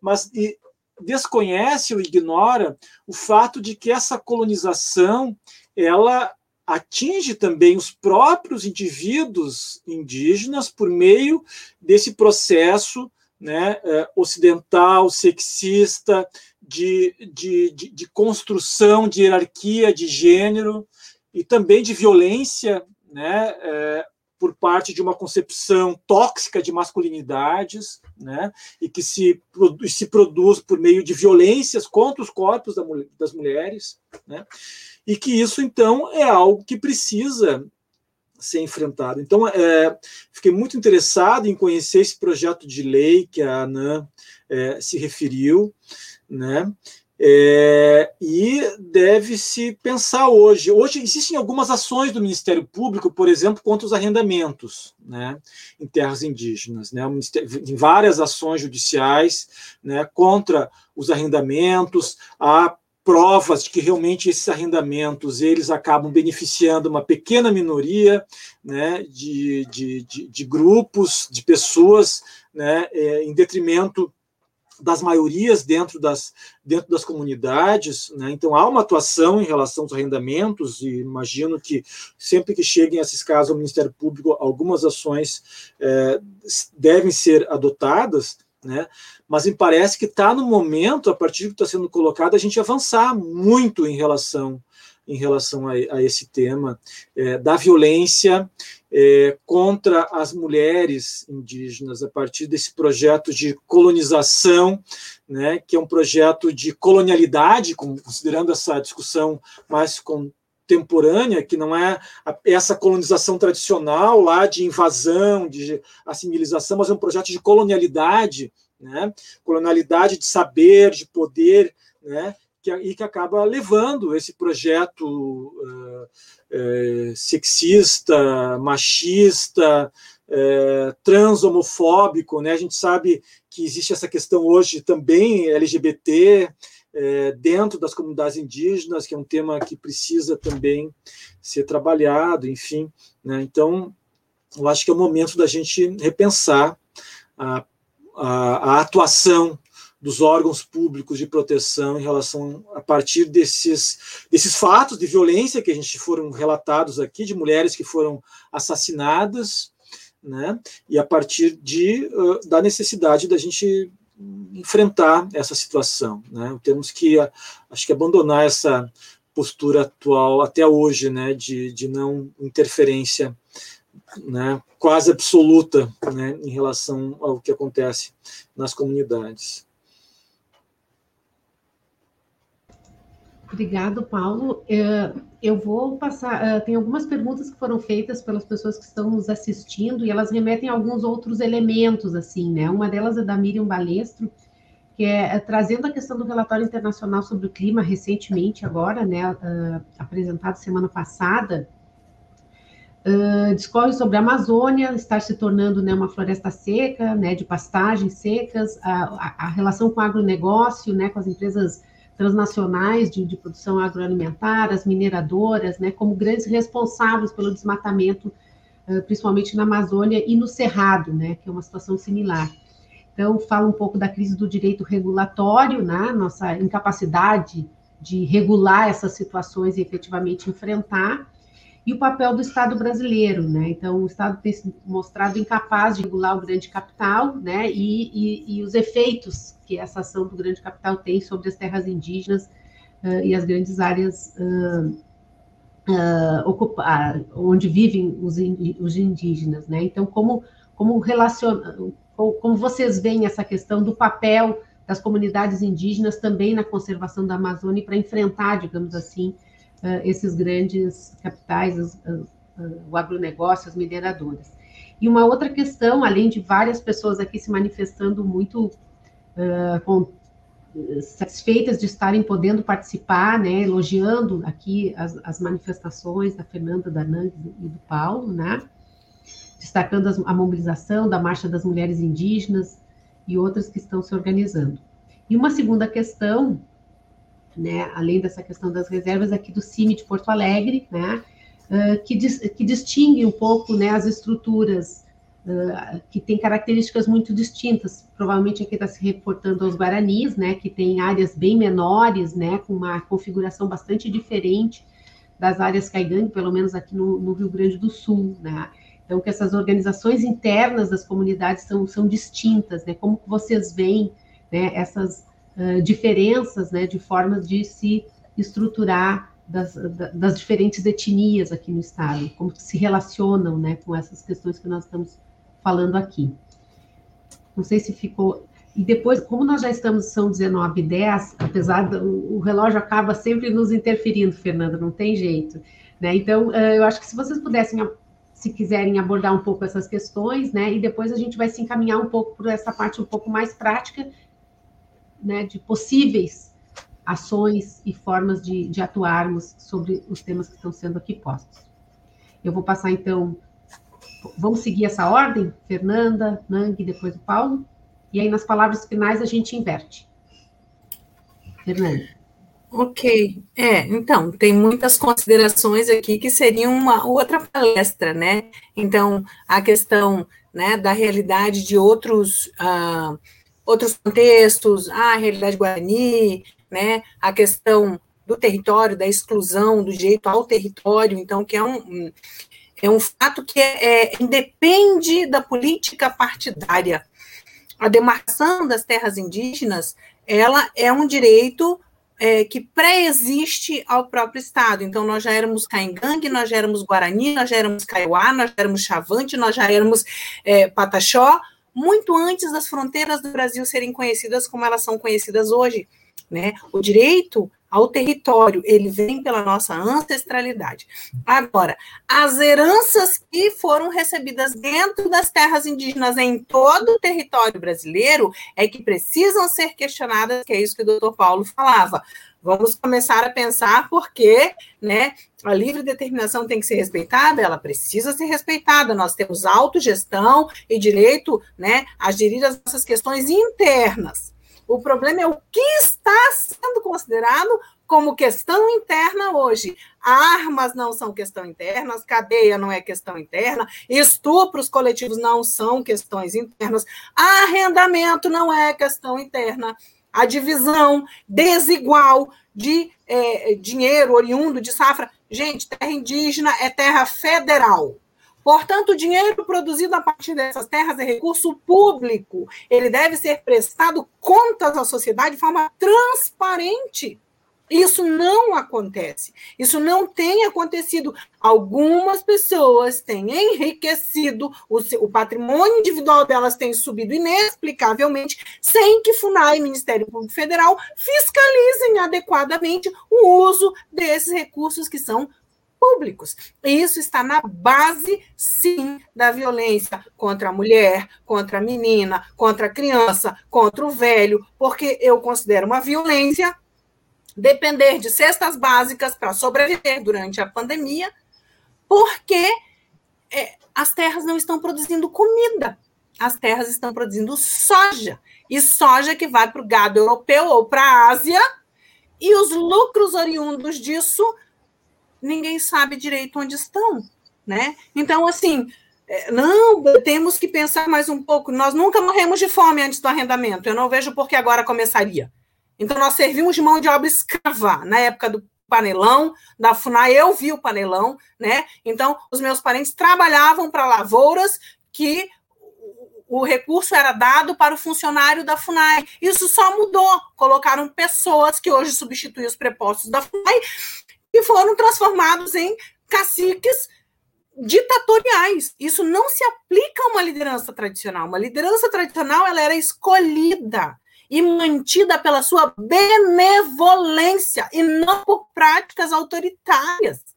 [SPEAKER 6] mas e, desconhece ou ignora o fato de que essa colonização ela atinge também os próprios indivíduos indígenas por meio desse processo né, é, ocidental, sexista, de, de, de, de, construção de hierarquia de gênero e também de violência né, é, por parte de uma concepção tóxica de masculinidades, né, e que se, se produz por meio de violências contra os corpos das mulheres. Né e que isso, então, é algo que precisa ser enfrentado. Então, é, fiquei muito interessado em conhecer esse projeto de lei que a ANAN é, se referiu, né? É, e deve-se pensar hoje. Hoje existem algumas ações do Ministério Público, por exemplo, contra os arrendamentos né, em terras indígenas. Né, em várias ações judiciais né, contra os arrendamentos, a provas de que realmente esses arrendamentos eles acabam beneficiando uma pequena minoria né, de, de, de, de grupos, de pessoas, né, é, em detrimento das maiorias dentro das, dentro das comunidades. Né? Então, há uma atuação em relação aos arrendamentos, e imagino que sempre que cheguem esses casos ao Ministério Público, algumas ações é, devem ser adotadas, né? mas me parece que está no momento, a partir do que está sendo colocado, a gente avançar muito em relação em relação a, a esse tema é, da violência é, contra as mulheres indígenas a partir desse projeto de colonização, né, que é um projeto de colonialidade, considerando essa discussão mais contemporânea, que não é essa colonização tradicional lá de invasão, de assimilização, mas é um projeto de colonialidade né? colonialidade de saber, de poder, né? que, e que acaba levando esse projeto uh, uh, sexista, machista, uh, transhomofóbico. Né? A gente sabe que existe essa questão hoje também LGBT, dentro das comunidades indígenas, que é um tema que precisa também ser trabalhado, enfim. Né? Então, eu acho que é o momento da gente repensar a a, a atuação dos órgãos públicos de proteção em relação a partir desses, desses fatos de violência que a gente foram relatados aqui, de mulheres que foram assassinadas, né, e a partir de, da necessidade da gente enfrentar essa situação. Né, temos que, acho que, abandonar essa postura atual até hoje, né, de, de não interferência né, quase absoluta né, em relação ao que acontece nas comunidades.
[SPEAKER 3] Obrigado, Paulo. É, eu vou passar. É, tem algumas perguntas que foram feitas pelas pessoas que estão nos assistindo e elas remetem a alguns outros elementos, assim, né? Uma delas é da Miriam Balestro, que é, é trazendo a questão do relatório internacional sobre o clima recentemente, agora, né? apresentado semana passada Uh, discorre sobre a Amazônia estar se tornando né, uma floresta seca, né, de pastagens secas, a, a, a, relação com o agronegócio, né, com as empresas transnacionais de, de, produção agroalimentar, as mineradoras, né, como grandes responsáveis pelo desmatamento, uh, principalmente na Amazônia e no Cerrado, né, que é uma situação similar. Então, fala um pouco da crise do direito regulatório, né, nossa incapacidade de regular essas situações e efetivamente enfrentar, e o papel do Estado brasileiro, né? Então, o Estado tem se mostrado incapaz de regular o grande capital, né? E, e, e os efeitos que essa ação do grande capital tem sobre as terras indígenas uh, e as grandes áreas uh, uh, ocupa, onde vivem os, os indígenas, né? Então, como como relaciona, como vocês veem essa questão do papel das comunidades indígenas também na conservação da Amazônia para enfrentar, digamos assim, uh, esses grandes capitais, as, as, uh, o agronegócio, as mineradoras. E uma outra questão, além de várias pessoas aqui se manifestando muito uh, com, satisfeitas de estarem podendo participar, né, elogiando aqui as, as manifestações da Fernanda, da Nang e do Paulo, né, destacando as, a mobilização da Marcha das Mulheres Indígenas e outras que estão se organizando. E uma segunda questão né, além dessa questão das reservas aqui do CIMI de Porto Alegre, né, uh, que, dis, que distingue um pouco né, as estruturas uh, que têm características muito distintas. Provavelmente aqui está se reportando aos Guaranis, né, que tem áreas bem menores, né, com uma configuração bastante diferente das áreas Caigangue, pelo menos aqui no, no Rio Grande do Sul, né. Então, que essas organizações internas das comunidades são, são distintas, né? Como vocês veem né, essas diferenças né, de formas de se estruturar das, das, diferentes etnias aqui no estado, como se relacionam né, com essas questões que nós estamos falando aqui. Não sei se ficou. E depois, como nós já estamos, são 19 e 10, apesar do o relógio acaba sempre nos interferindo, Fernanda, não tem jeito. Né? Então, eu acho que se vocês pudessem, se quiserem abordar um pouco essas questões, né, e depois a gente vai se encaminhar um pouco por essa parte um pouco mais prática né, de possíveis ações e formas de, de atuarmos sobre os temas que estão sendo aqui postos. Eu vou passar, então, vamos seguir essa ordem? Fernanda, Nang, depois o Paulo. E aí, nas palavras finais, a gente inverte. Fernanda.
[SPEAKER 4] Ok, é, então, tem muitas considerações aqui que seriam uma outra palestra, né? Então, a questão né, da realidade de outros, uh, outros contextos, a realidade guarani, né, a questão do território, da exclusão, do direito ao território, então, que é um, é um fato que é, é, independe da política partidária. A demarcação das terras indígenas, ela é um direito é, que pré-existe ao próprio Estado. Então, nós já éramos Caingangue, nós já éramos Guarani, nós já éramos Kaiowá, nós já éramos Chavante, nós já éramos é, Pataxó, muito antes das fronteiras do Brasil serem conhecidas como elas são conhecidas hoje. Né? O direito ao território, ele vem pela nossa ancestralidade. Agora, as heranças que foram recebidas dentro das terras indígenas em todo o território brasileiro é que precisam ser questionadas, que é isso que o doutor Paulo falava. Vamos começar a pensar porque né, a livre determinação tem que ser respeitada, ela precisa ser respeitada. Nós temos autogestão e direito né, a gerir as nossas questões internas. O problema é o que está sendo considerado como questão interna hoje. Armas não são questão interna, cadeia não é questão interna, estupros coletivos não são questões internas, arrendamento não é questão interna, a divisão desigual de é, dinheiro oriundo de safra. Gente, terra indígena é terra federal. Portanto, o dinheiro produzido a partir dessas terras é recurso público. Ele deve ser prestado contas à sociedade de forma transparente. Isso não acontece. Isso não tem acontecido. Algumas pessoas têm enriquecido, o, o patrimônio individual delas tem subido inexplicavelmente, sem que FUNAI e Ministério Público Federal fiscalizem adequadamente o uso desses recursos que são públicos. Isso está na base, sim, da violência contra a mulher, contra a menina, contra a criança, contra o velho, porque eu considero uma violência depender de cestas básicas para sobreviver durante a pandemia, porque é, as terras não estão produzindo comida, as terras estão produzindo soja, e soja que vai para o gado europeu ou para a Ásia, e os lucros oriundos disso ninguém sabe direito onde estão, né? Então, assim, é, não, temos que pensar mais um pouco. Nós nunca morremos de fome antes do arrendamento. Eu não vejo por que agora começaria. Então, nós servimos de mão de obra escrava na época do panelão, da FUNAI, eu vi o panelão, né? Então, os meus parentes trabalhavam para lavouras que o recurso era dado para o funcionário da FUNAI. Isso só mudou. Colocaram pessoas que hoje substituem os prepostos da FUNAI e foram transformados em caciques ditatoriais. Isso não se aplica a uma liderança tradicional. Uma liderança tradicional ela era escolhida e mantida pela sua benevolência e não por práticas autoritárias.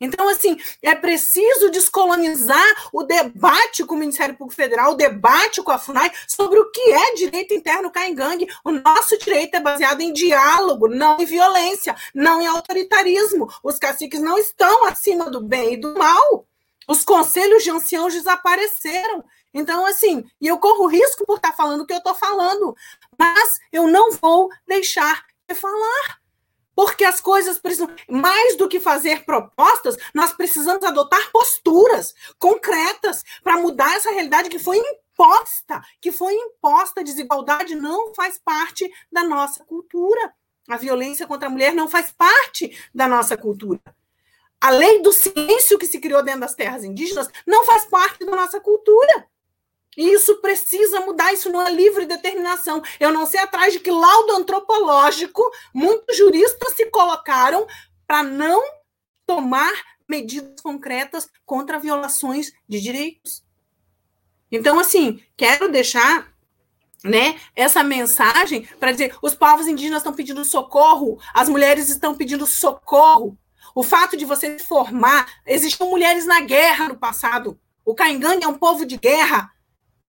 [SPEAKER 4] Então, assim, é preciso descolonizar o debate com o Ministério Público Federal, o debate com a FUNAI sobre o que é direito interno caingangue. O nosso direito é baseado em diálogo, não em violência, não em autoritarismo. Os caciques não estão acima do bem e do mal. Os conselhos de anciãos desapareceram. Então, assim, e eu corro risco por estar falando o que eu estou falando, mas eu não vou deixar de falar porque as coisas precisam, mais do que fazer propostas, nós precisamos adotar posturas concretas para mudar essa realidade que foi imposta, que foi imposta. A desigualdade não faz parte da nossa cultura. A violência contra a mulher não faz parte da nossa cultura. A lei do silêncio que se criou dentro das terras indígenas não faz parte da nossa cultura. E isso precisa mudar, isso não é livre determinação. Eu não sei atrás de que laudo antropológico muitos juristas se colocaram para não tomar medidas concretas contra violações de direitos. Então, assim, quero deixar né, essa mensagem para dizer: os povos indígenas estão pedindo socorro, as mulheres estão pedindo socorro. O fato de você formar, existiam mulheres na guerra no passado. O Caingangue é um povo de guerra.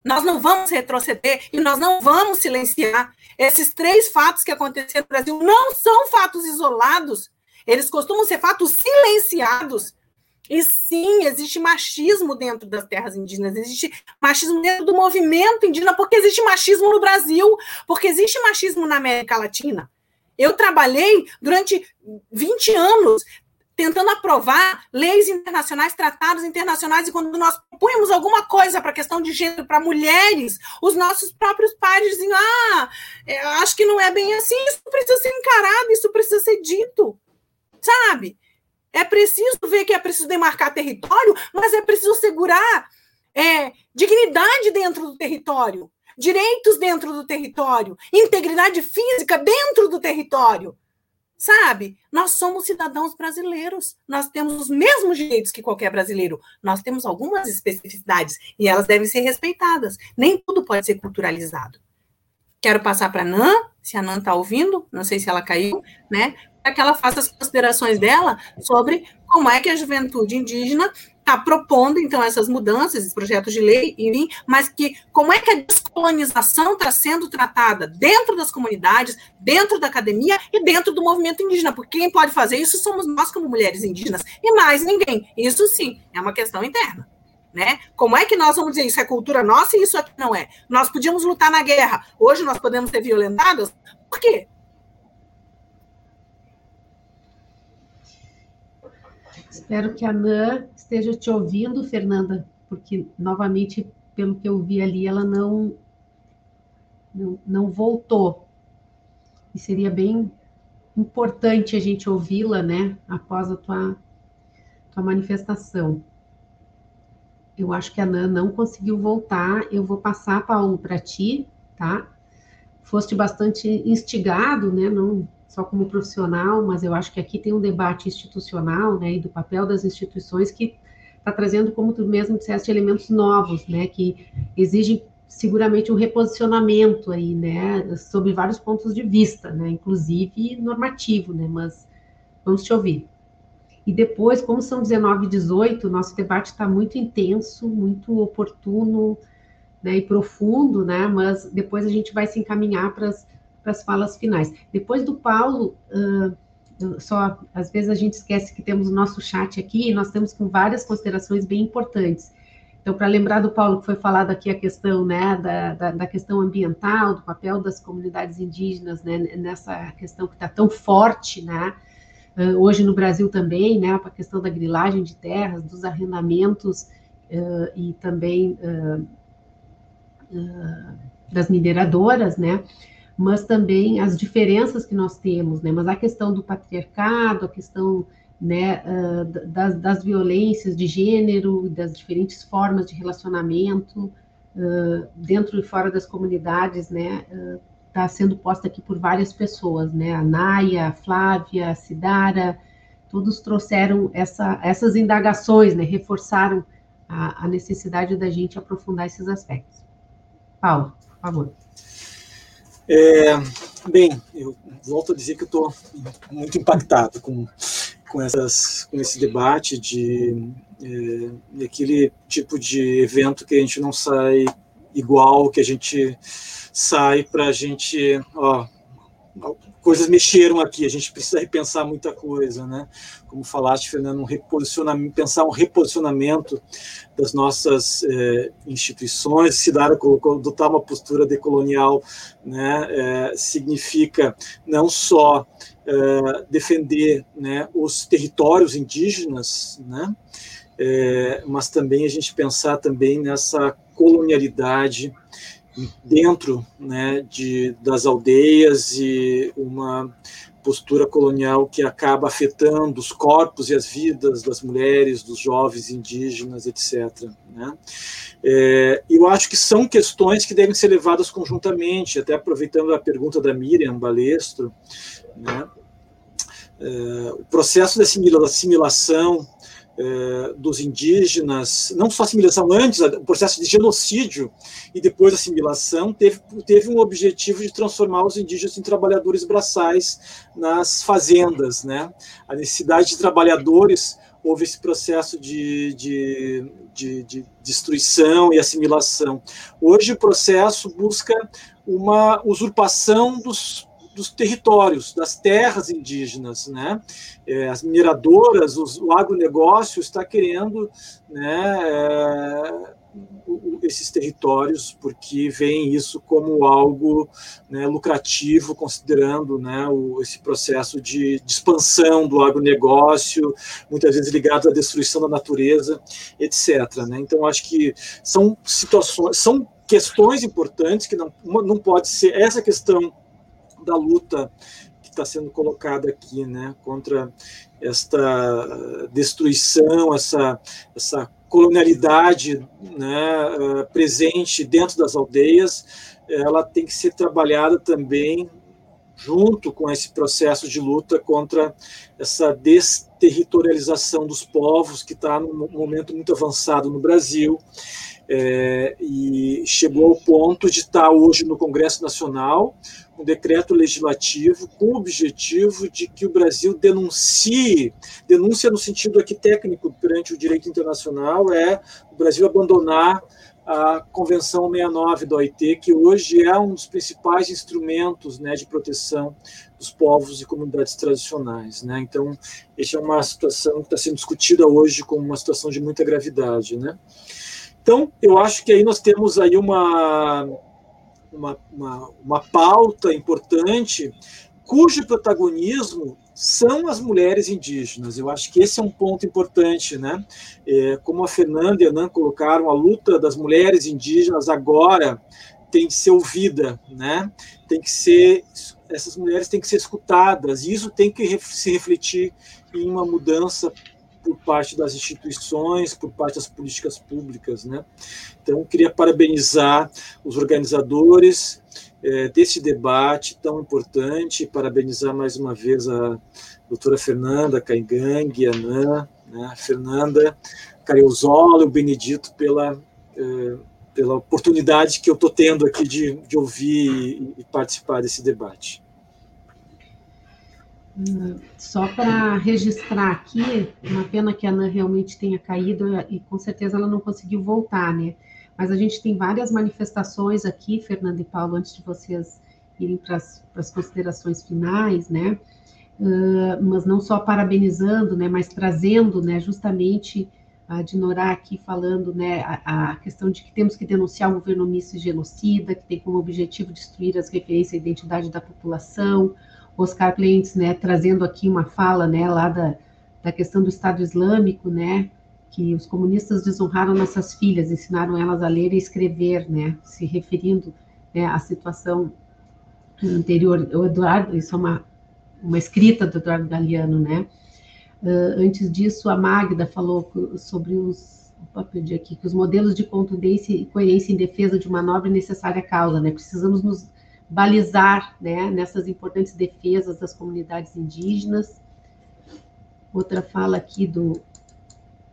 [SPEAKER 4] Nós não vamos retroceder e nós não vamos silenciar. Esses três fatos que aconteceram no Brasil não são fatos isolados. Eles costumam ser fatos silenciados. E sim, existe machismo dentro das terras indígenas, existe machismo dentro do movimento indígena, porque existe machismo no Brasil, porque existe machismo na América Latina. Eu trabalhei durante 20 anos tentando aprovar leis internacionais, tratados internacionais, e quando nós punhamos alguma coisa para a questão de gênero para mulheres, os nossos próprios pais diziam: ah, é, acho que não é bem assim, isso precisa ser encarado, isso precisa ser dito, sabe? É preciso ver que é preciso demarcar território, mas é preciso segurar é, dignidade dentro do território, direitos dentro do território, integridade física dentro do território. Sabe? Nós somos cidadãos brasileiros. Nós temos os mesmos direitos que qualquer brasileiro. Nós temos algumas especificidades e elas devem ser respeitadas. Nem tudo pode ser culturalizado. Quero passar para a Nan, se a Nan está ouvindo, não sei se ela caiu, né? Para que ela faça as considerações dela sobre como é que a juventude indígena está propondo, então, essas mudanças, esses projetos de lei, enfim, mas que como é que a descolonização está sendo tratada dentro das comunidades, dentro da academia e dentro do movimento indígena, porque quem pode fazer isso somos nós como mulheres indígenas e mais ninguém. Isso sim, é uma questão interna. Né? Como é que nós vamos dizer isso é cultura nossa e isso aqui não é? Nós podíamos lutar na guerra, hoje nós podemos ser violentadas? Por quê?
[SPEAKER 3] Espero que a Nan esteja te ouvindo, Fernanda, porque, novamente, pelo que eu vi ali, ela não, não, não voltou. E seria bem importante a gente ouvi-la, né, após a tua, tua manifestação. Eu acho que a Nan não conseguiu voltar. Eu vou passar, Paulo, para ti, tá? Foste bastante instigado, né? Não, só como profissional, mas eu acho que aqui tem um debate institucional, né, e do papel das instituições que está trazendo, como tu mesmo disseste, elementos novos, né, que exigem seguramente um reposicionamento aí, né, sobre vários pontos de vista, né, inclusive normativo, né, mas vamos te ouvir. E depois, como são 19 e 18, nosso debate está muito intenso, muito oportuno, né, e profundo, né, mas depois a gente vai se encaminhar para as para as falas finais. Depois do Paulo, uh, só às vezes a gente esquece que temos o nosso chat aqui e nós temos com várias considerações bem importantes. Então, para lembrar do Paulo, que foi falado aqui a questão né, da, da, da, questão ambiental, do papel das comunidades indígenas né, nessa questão que está tão forte, né, uh, hoje no Brasil também, né, a questão da grilagem de terras, dos arrendamentos uh, e também das mineradoras, né, mas também as diferenças que nós temos, né? Mas a questão do patriarcado, a questão né, uh, das, das, violências de gênero, das diferentes formas de relacionamento uh, dentro e fora das comunidades, né, está uh, sendo posta aqui por várias pessoas, né, a Naya, a Flávia, a Sidara, todos trouxeram essa, essas indagações, né, reforçaram a, a necessidade da gente aprofundar esses aspectos. Paulo, por favor.
[SPEAKER 6] É, bem, eu volto a dizer que estou muito impactado com, com, essas, com esse debate de, é, aquele tipo de evento que a gente não sai igual, que a gente sai para a gente, ó, coisas mexeram aqui, a gente precisa repensar muita coisa, né? Como falaste, Fernando, um reposicionamento, pensar um reposicionamento das nossas é, instituições. Cidara colocou, adotar uma postura decolonial, né? É, significa não só é, defender, né, os territórios indígenas, né? mas também a gente pensar também nessa colonialidade dentro né, de, das aldeias e uma postura colonial que acaba afetando os corpos e as vidas das mulheres, dos jovens indígenas, etc. Né? É, eu acho que são questões que devem ser levadas conjuntamente, até aproveitando a pergunta da Miriam Balestro, né? é, o processo de assimilação é, dos indígenas, não só assimilação antes, o processo de genocídio e depois assimilação, teve, teve um objetivo de transformar os indígenas em trabalhadores braçais nas fazendas. Né? A necessidade de trabalhadores, houve esse processo de, de, de, de destruição e assimilação. Hoje o processo busca uma usurpação dos dos territórios, das terras indígenas, né? É, as mineradoras, os, o agronegócio está querendo, né, é, esses territórios, porque veem isso como algo né, lucrativo, considerando né, o, esse processo de, de, expansão do agronegócio, muitas vezes ligado à destruição da natureza, etc. Né? Então, acho que são situações, são questões importantes que não, não pode ser essa questão da luta que está sendo colocada aqui, né, contra esta destruição, essa, essa colonialidade né, eh, presente dentro das aldeias, ela tem que ser trabalhada também junto com esse processo de luta contra essa desterritorialização dos povos que está num momento muito avançado no Brasil é, e chegou ao ponto de estar hoje no Congresso Nacional um decreto legislativo com o objetivo de que o Brasil denuncie, denúncia no sentido aqui técnico perante o direito internacional, é o Brasil abandonar a Convenção 69 da OIT, que hoje é um dos principais instrumentos né, de proteção dos povos e comunidades tradicionais. Né? Então, essa é uma situação que está sendo discutida hoje como uma situação de muita gravidade. Né? Então, eu acho que aí nós temos aí uma, uma, uma, uma pauta importante cujo protagonismo são as mulheres indígenas. Eu acho que esse é um ponto importante, né? É, como a Fernanda e a Nan colocaram, a luta das mulheres indígenas agora tem que ser ouvida, né? Tem que ser essas mulheres têm que ser escutadas e isso tem que se refletir em uma mudança parte das instituições, por parte das políticas públicas, né? Então, queria parabenizar os organizadores é, desse debate tão importante, parabenizar mais uma vez a doutora Fernanda Caingang, a Nan, né, Fernanda Cariozola, o Benedito pela, é, pela oportunidade que eu estou tendo aqui de, de ouvir e, e participar desse debate.
[SPEAKER 3] Só para registrar aqui, uma pena que a Ana realmente tenha caído e com certeza ela não conseguiu voltar, né? Mas a gente tem várias manifestações aqui, Fernando e Paulo, antes de vocês irem para as considerações finais, né? Uh, mas não só parabenizando, né? Mas trazendo, né? Justamente a Dinorá aqui falando, né? A, a, questão de que temos que denunciar o governo omisso e genocida, que tem como objetivo destruir as referências à identidade da população Oscar Clientes, né, trazendo aqui uma fala, né, lá da, da questão do Estado Islâmico, né, que os comunistas desonraram nossas filhas, ensinaram elas a ler e escrever, né, se referindo né, à situação anterior. O Eduardo, isso é uma, uma escrita do Eduardo Galeano, né. Uh, antes disso, a Magda falou sobre os, opa, perdi aqui, que os modelos de contundência e coerência em defesa de uma nobre e necessária causa, né, precisamos nos balizar né, nessas importantes defesas das comunidades indígenas. Outra fala aqui do,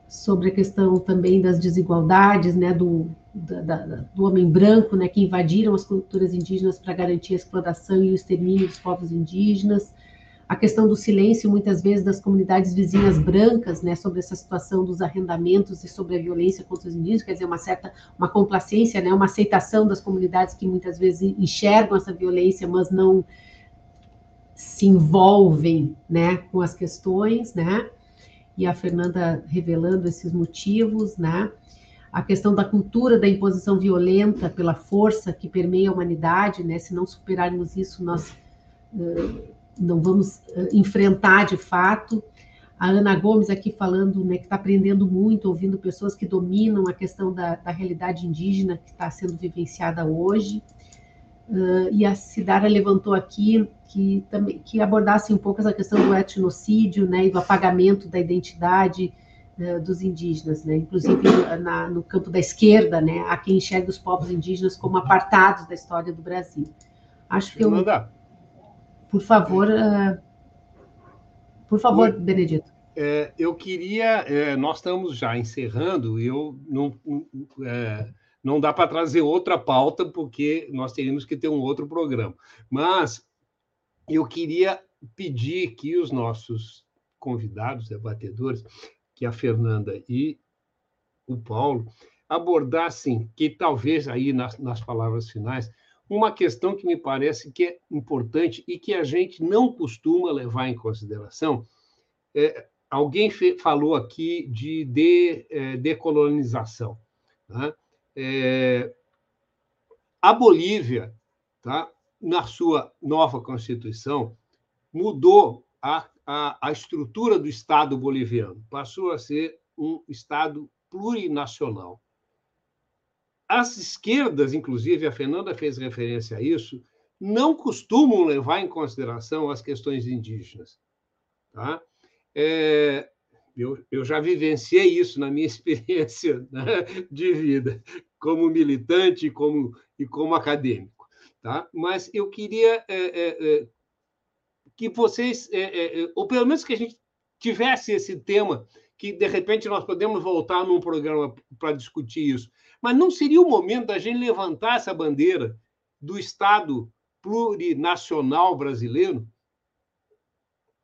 [SPEAKER 3] sobre a questão também das desigualdades, né, do, da, da, do homem branco, né, que invadiram as culturas indígenas para garantir a exploração e o extermínio dos povos indígenas a questão do silêncio, muitas vezes, das comunidades vizinhas brancas, né, sobre essa situação dos arrendamentos e sobre a violência contra os indígenas, quer dizer, uma certa, uma complacência, né, uma aceitação das comunidades que muitas vezes enxergam essa violência, mas não se envolvem, né, com as questões, né, e a Fernanda revelando esses motivos, né, a questão da cultura da imposição violenta pela força que permeia a humanidade, né, se não superarmos isso, nós... Uh, não vamos uh, enfrentar de fato. A Ana Gomes aqui falando né, que está aprendendo muito, ouvindo pessoas que dominam a questão da, da realidade indígena que está sendo vivenciada hoje. Uh, e a Cidara levantou aqui que, também, que abordasse um pouco essa questão do etnocídio né, e do apagamento da identidade uh, dos indígenas, né, inclusive na, no campo da esquerda, né, há quem enxerga os povos indígenas como apartados da história do Brasil. Acho que eu, por favor, uh, por favor, Oi. Benedito.
[SPEAKER 2] É, eu queria, é, nós estamos já encerrando, e eu não, é, não dá para trazer outra pauta, porque nós teríamos que ter um outro programa. Mas eu queria pedir que os nossos convidados, debatedores, que a Fernanda e o Paulo, abordassem, que talvez aí nas, nas palavras finais, uma questão que me parece que é importante e que a gente não costuma levar em consideração. É, alguém falou aqui de, de é, decolonização. Né? É, a Bolívia, tá, na sua nova Constituição, mudou a, a, a estrutura do Estado boliviano, passou a ser um Estado plurinacional. As esquerdas, inclusive, a Fernanda fez referência a isso, não costumam levar em consideração as questões indígenas. Tá? É, eu, eu já vivenciei isso na minha (laughs) experiência né, de vida, como militante como, e como acadêmico. Tá? Mas eu queria é, é, é que vocês, é, é, ou pelo menos que a gente tivesse esse tema, que de repente nós podemos voltar num programa para discutir isso. Mas não seria o momento da gente levantar essa bandeira do Estado plurinacional brasileiro?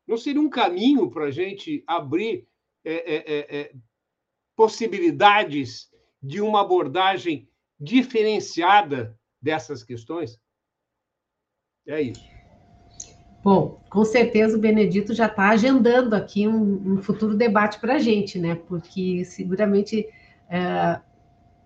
[SPEAKER 2] Não seria um caminho para a gente abrir é, é, é, é, possibilidades de uma abordagem diferenciada dessas questões? É isso.
[SPEAKER 3] Bom, com certeza o Benedito já está agendando aqui um, um futuro debate para a gente, né? Porque seguramente é,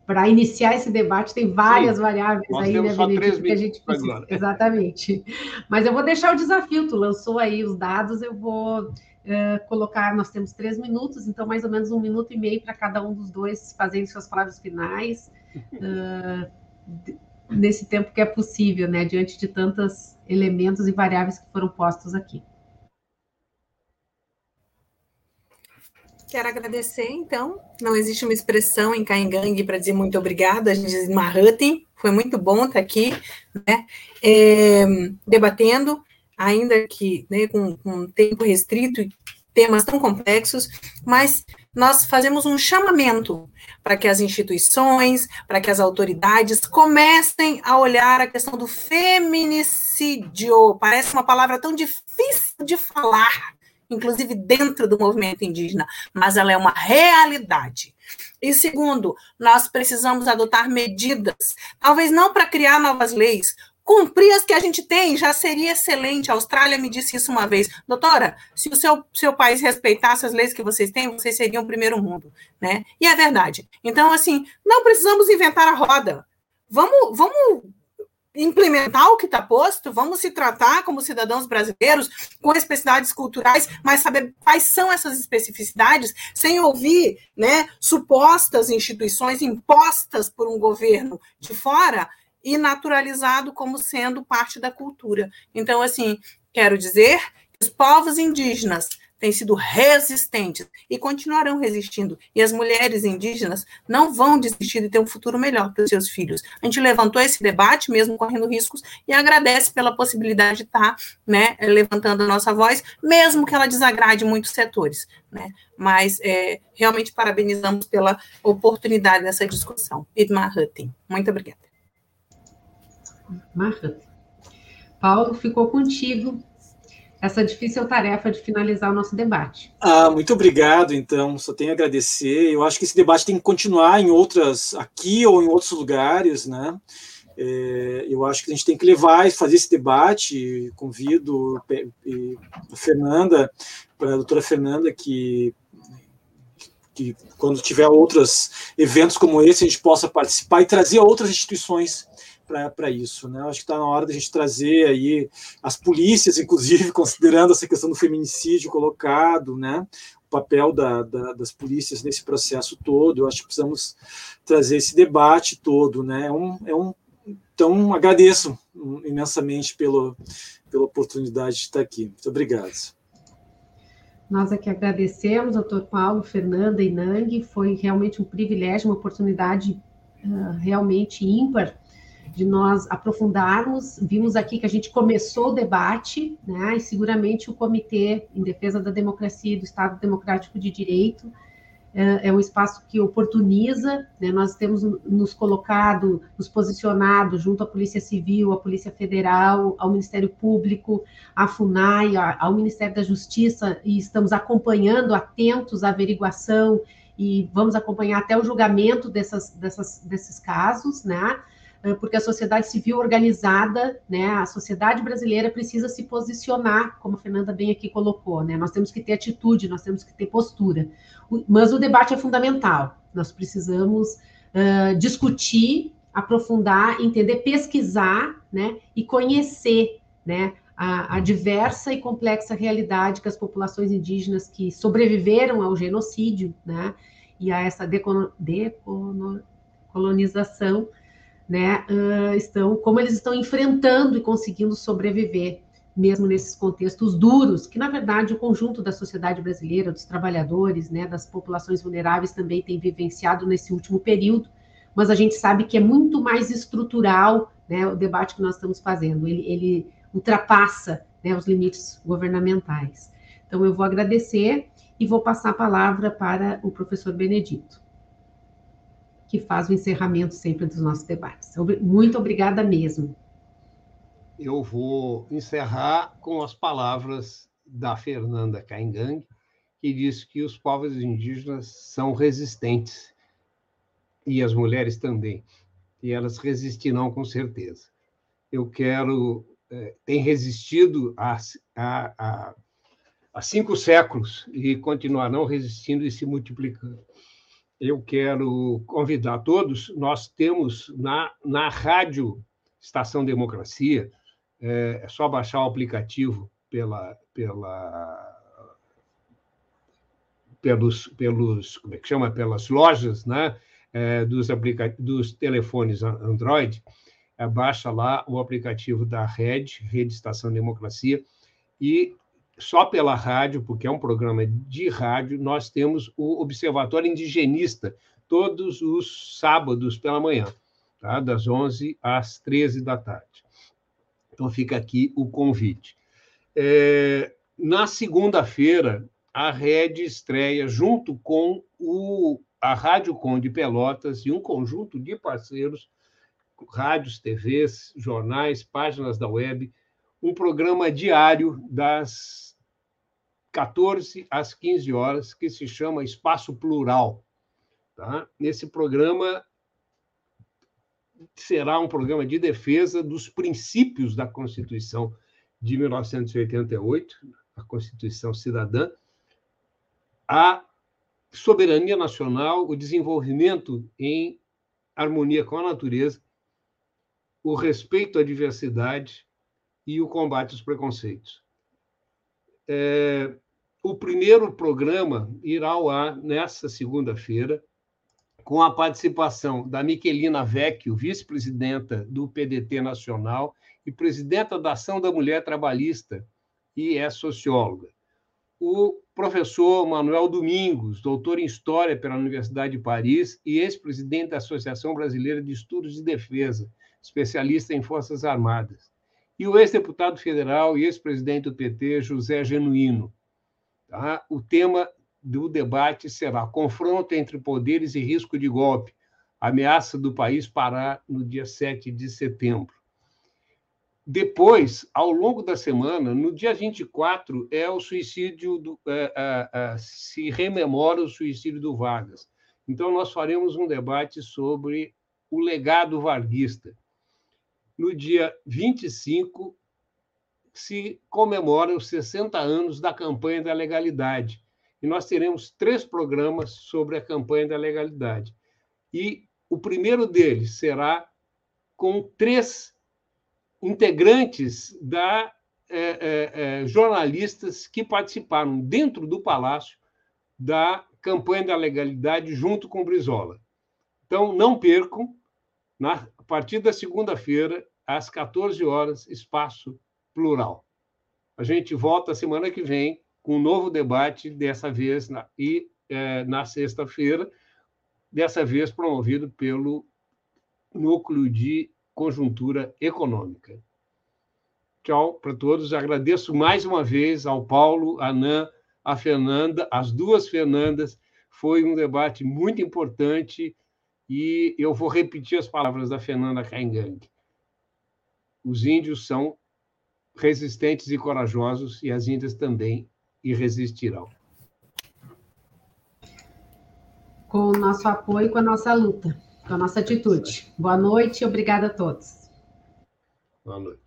[SPEAKER 3] para iniciar esse debate tem várias Sim, variáveis aí, né, Benedito, que a gente precisa. Exatamente. Mas eu vou deixar o desafio, tu lançou aí os dados, eu vou é, colocar, nós temos três minutos, então mais ou menos um minuto e meio para cada um dos dois fazerem suas palavras finais. (laughs) Uh, nesse tempo que é possível, né, diante de tantos elementos e variáveis que foram postos aqui.
[SPEAKER 4] Quero agradecer, então. Não existe uma expressão em Caingangue para dizer muito obrigada, a gente diz Mahatin. Foi muito bom estar aqui, né, é, debatendo, ainda que né, com, com tempo restrito e temas tão complexos, mas nós fazemos um chamamento para que as instituições, para que as autoridades comecem a olhar a questão do feminicídio. Parece uma palavra tão difícil de falar, inclusive dentro do movimento indígena, mas ela é uma realidade. E segundo, nós precisamos adotar medidas, talvez não para criar novas leis, cumprir as que a gente tem já seria excelente. A Austrália me disse isso uma vez. Doutora, se o seu, seu país respeitasse as leis que vocês têm, vocês seriam o primeiro mundo, né? E é verdade. Então, assim, não precisamos inventar a roda. Vamos, vamos implementar o que está posto, vamos se tratar como cidadãos brasileiros com especificidades culturais, mas saber quais são essas especificidades, sem ouvir né, supostas instituições impostas por um governo de fora e naturalizado como sendo parte da cultura. Então, assim, quero dizer que os povos indígenas têm sido resistentes e continuarão resistindo. E as mulheres indígenas não vão desistir de ter um futuro melhor para os seus filhos. A gente levantou esse debate, mesmo correndo riscos, e agradece pela possibilidade de estar né, levantando a nossa voz, mesmo que ela desagrade muitos setores. Né? Mas é, realmente parabenizamos pela oportunidade dessa discussão. Idmar Hutton. Muito obrigada.
[SPEAKER 3] Marta. Paulo, ficou contigo essa difícil tarefa de finalizar o nosso debate.
[SPEAKER 6] Ah, muito obrigado, então, só tenho a agradecer. Eu acho que esse debate tem que continuar em outras, aqui ou em outros lugares, né? É, eu acho que a gente tem que levar e fazer esse debate. Convido a Fernanda, a doutora Fernanda, que, que quando tiver outros eventos como esse, a gente possa participar e trazer outras instituições para isso. Né? Acho que está na hora da gente trazer aí as polícias, (laughs) inclusive, considerando essa questão do feminicídio colocado, né? o papel da, da, das polícias nesse processo todo. Eu acho que precisamos trazer esse debate todo. Né? É um, é um, então, agradeço imensamente pelo, pela oportunidade de estar aqui. Muito obrigado.
[SPEAKER 3] Nós aqui agradecemos, doutor Paulo, Fernanda e Nang. Foi realmente um privilégio, uma oportunidade uh, realmente ímpar de nós aprofundarmos. Vimos aqui que a gente começou o debate, né? E seguramente o Comitê em Defesa da Democracia e do Estado Democrático de Direito é, é um espaço que oportuniza, né? Nós temos nos colocado, nos posicionado junto à Polícia Civil, à Polícia Federal, ao Ministério Público, à FUNAI, ao Ministério da Justiça, e estamos acompanhando, atentos à averiguação e vamos acompanhar até o julgamento dessas, dessas, desses casos, né? Porque a sociedade civil organizada, né, a sociedade brasileira precisa se posicionar, como a Fernanda bem aqui colocou, né, nós temos que ter atitude, nós temos que ter postura, mas o debate é fundamental, nós precisamos uh, discutir, aprofundar, entender, pesquisar, né, e conhecer, né, a, a, diversa e complexa realidade que as populações indígenas que sobreviveram ao genocídio, né, e a essa decolonização, né, uh, estão, como eles estão enfrentando e conseguindo sobreviver, mesmo nesses contextos duros, que na verdade o conjunto da sociedade brasileira, dos trabalhadores, né, das populações vulneráveis também tem vivenciado nesse último período, mas a gente sabe que é muito mais estrutural, né, o debate que nós estamos fazendo, ele, ele ultrapassa né, os limites governamentais. Então eu vou agradecer e vou passar a palavra para o professor Benedito que faz o encerramento sempre dos nossos debates. Muito obrigada mesmo.
[SPEAKER 2] Eu vou encerrar com as palavras da Fernanda Caingang, que diz que os povos indígenas são resistentes, e as mulheres também, e elas resistirão com certeza. Eu quero. É, tem resistido há, há, há cinco séculos e continuarão resistindo e se multiplicando eu quero convidar todos. Nós temos na, na rádio Estação Democracia, é, é só baixar o aplicativo pela, pela, pelos, pelos, como é que chama? Pelas lojas né? É, dos, aplica dos telefones Android. É, baixa lá o aplicativo da Rede, Rede Estação Democracia, e só pela rádio, porque é um programa de rádio, nós temos o Observatório Indigenista, todos os sábados pela manhã, tá? das 11 às 13 da tarde. Então, fica aqui o convite. É, na segunda-feira, a Rede estreia, junto com o, a Rádio Conde Pelotas e um conjunto de parceiros, rádios, TVs, jornais, páginas da web, um programa diário das 14 às 15 horas, que se chama Espaço Plural. Tá? Nesse programa será um programa de defesa dos princípios da Constituição de 1988, a Constituição Cidadã, a soberania nacional, o desenvolvimento em harmonia com a natureza, o respeito à diversidade e o combate aos preconceitos. É, o primeiro programa irá ao ar nesta segunda-feira, com a participação da Miquelina Vecchio, vice-presidenta do PDT Nacional e presidenta da Ação da Mulher Trabalhista, e é socióloga. O professor Manuel Domingos, doutor em História pela Universidade de Paris e ex-presidente da Associação Brasileira de Estudos de Defesa, especialista em Forças Armadas. E o ex-deputado federal e ex-presidente do PT, José Genuíno, Tá? O tema do debate será confronto entre poderes e risco de golpe, ameaça do país parar no dia 7 de setembro. Depois, ao longo da semana, no dia 24, é o suicídio do, é, é, é, se rememora o suicídio do Vargas. Então, nós faremos um debate sobre o legado varguista. No dia 25, se comemora os 60 anos da campanha da legalidade. E nós teremos três programas sobre a campanha da legalidade. E o primeiro deles será com três integrantes da é, é, é, jornalistas que participaram dentro do Palácio da campanha da legalidade junto com o Brizola. Então, não percam, na, a partir da segunda-feira, às 14 horas, espaço plural. A gente volta semana que vem com um novo debate, dessa vez na, e é, na sexta-feira, dessa vez promovido pelo Núcleo de Conjuntura Econômica. Tchau para todos. Agradeço mais uma vez ao Paulo, a Nan, a Fernanda, as duas Fernandas. Foi um debate muito importante e eu vou repetir as palavras da Fernanda Caingang. Os índios são resistentes e corajosos, e as Índias também irresistirão.
[SPEAKER 3] Com o nosso apoio, com a nossa luta, com a nossa atitude. Boa noite e obrigada a todos.
[SPEAKER 2] Boa noite.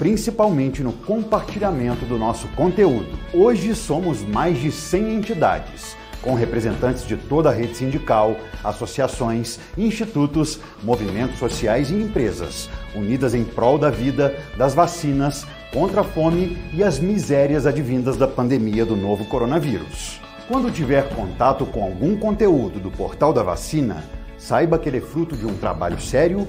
[SPEAKER 7] principalmente no compartilhamento do nosso conteúdo. Hoje somos mais de 100 entidades, com representantes de toda a rede sindical, associações, institutos, movimentos sociais e empresas, unidas em prol da vida, das vacinas, contra a fome e as misérias advindas da pandemia do novo coronavírus. Quando tiver contato com algum conteúdo do Portal da Vacina, Saiba que ele é fruto de um trabalho sério,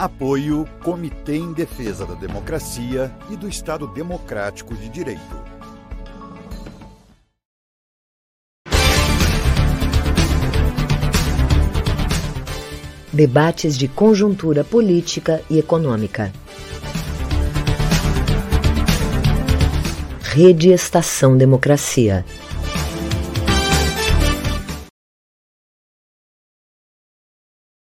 [SPEAKER 7] Apoio Comitê em Defesa da Democracia e do Estado Democrático de Direito.
[SPEAKER 1] Debates de conjuntura política e econômica. Rede Estação Democracia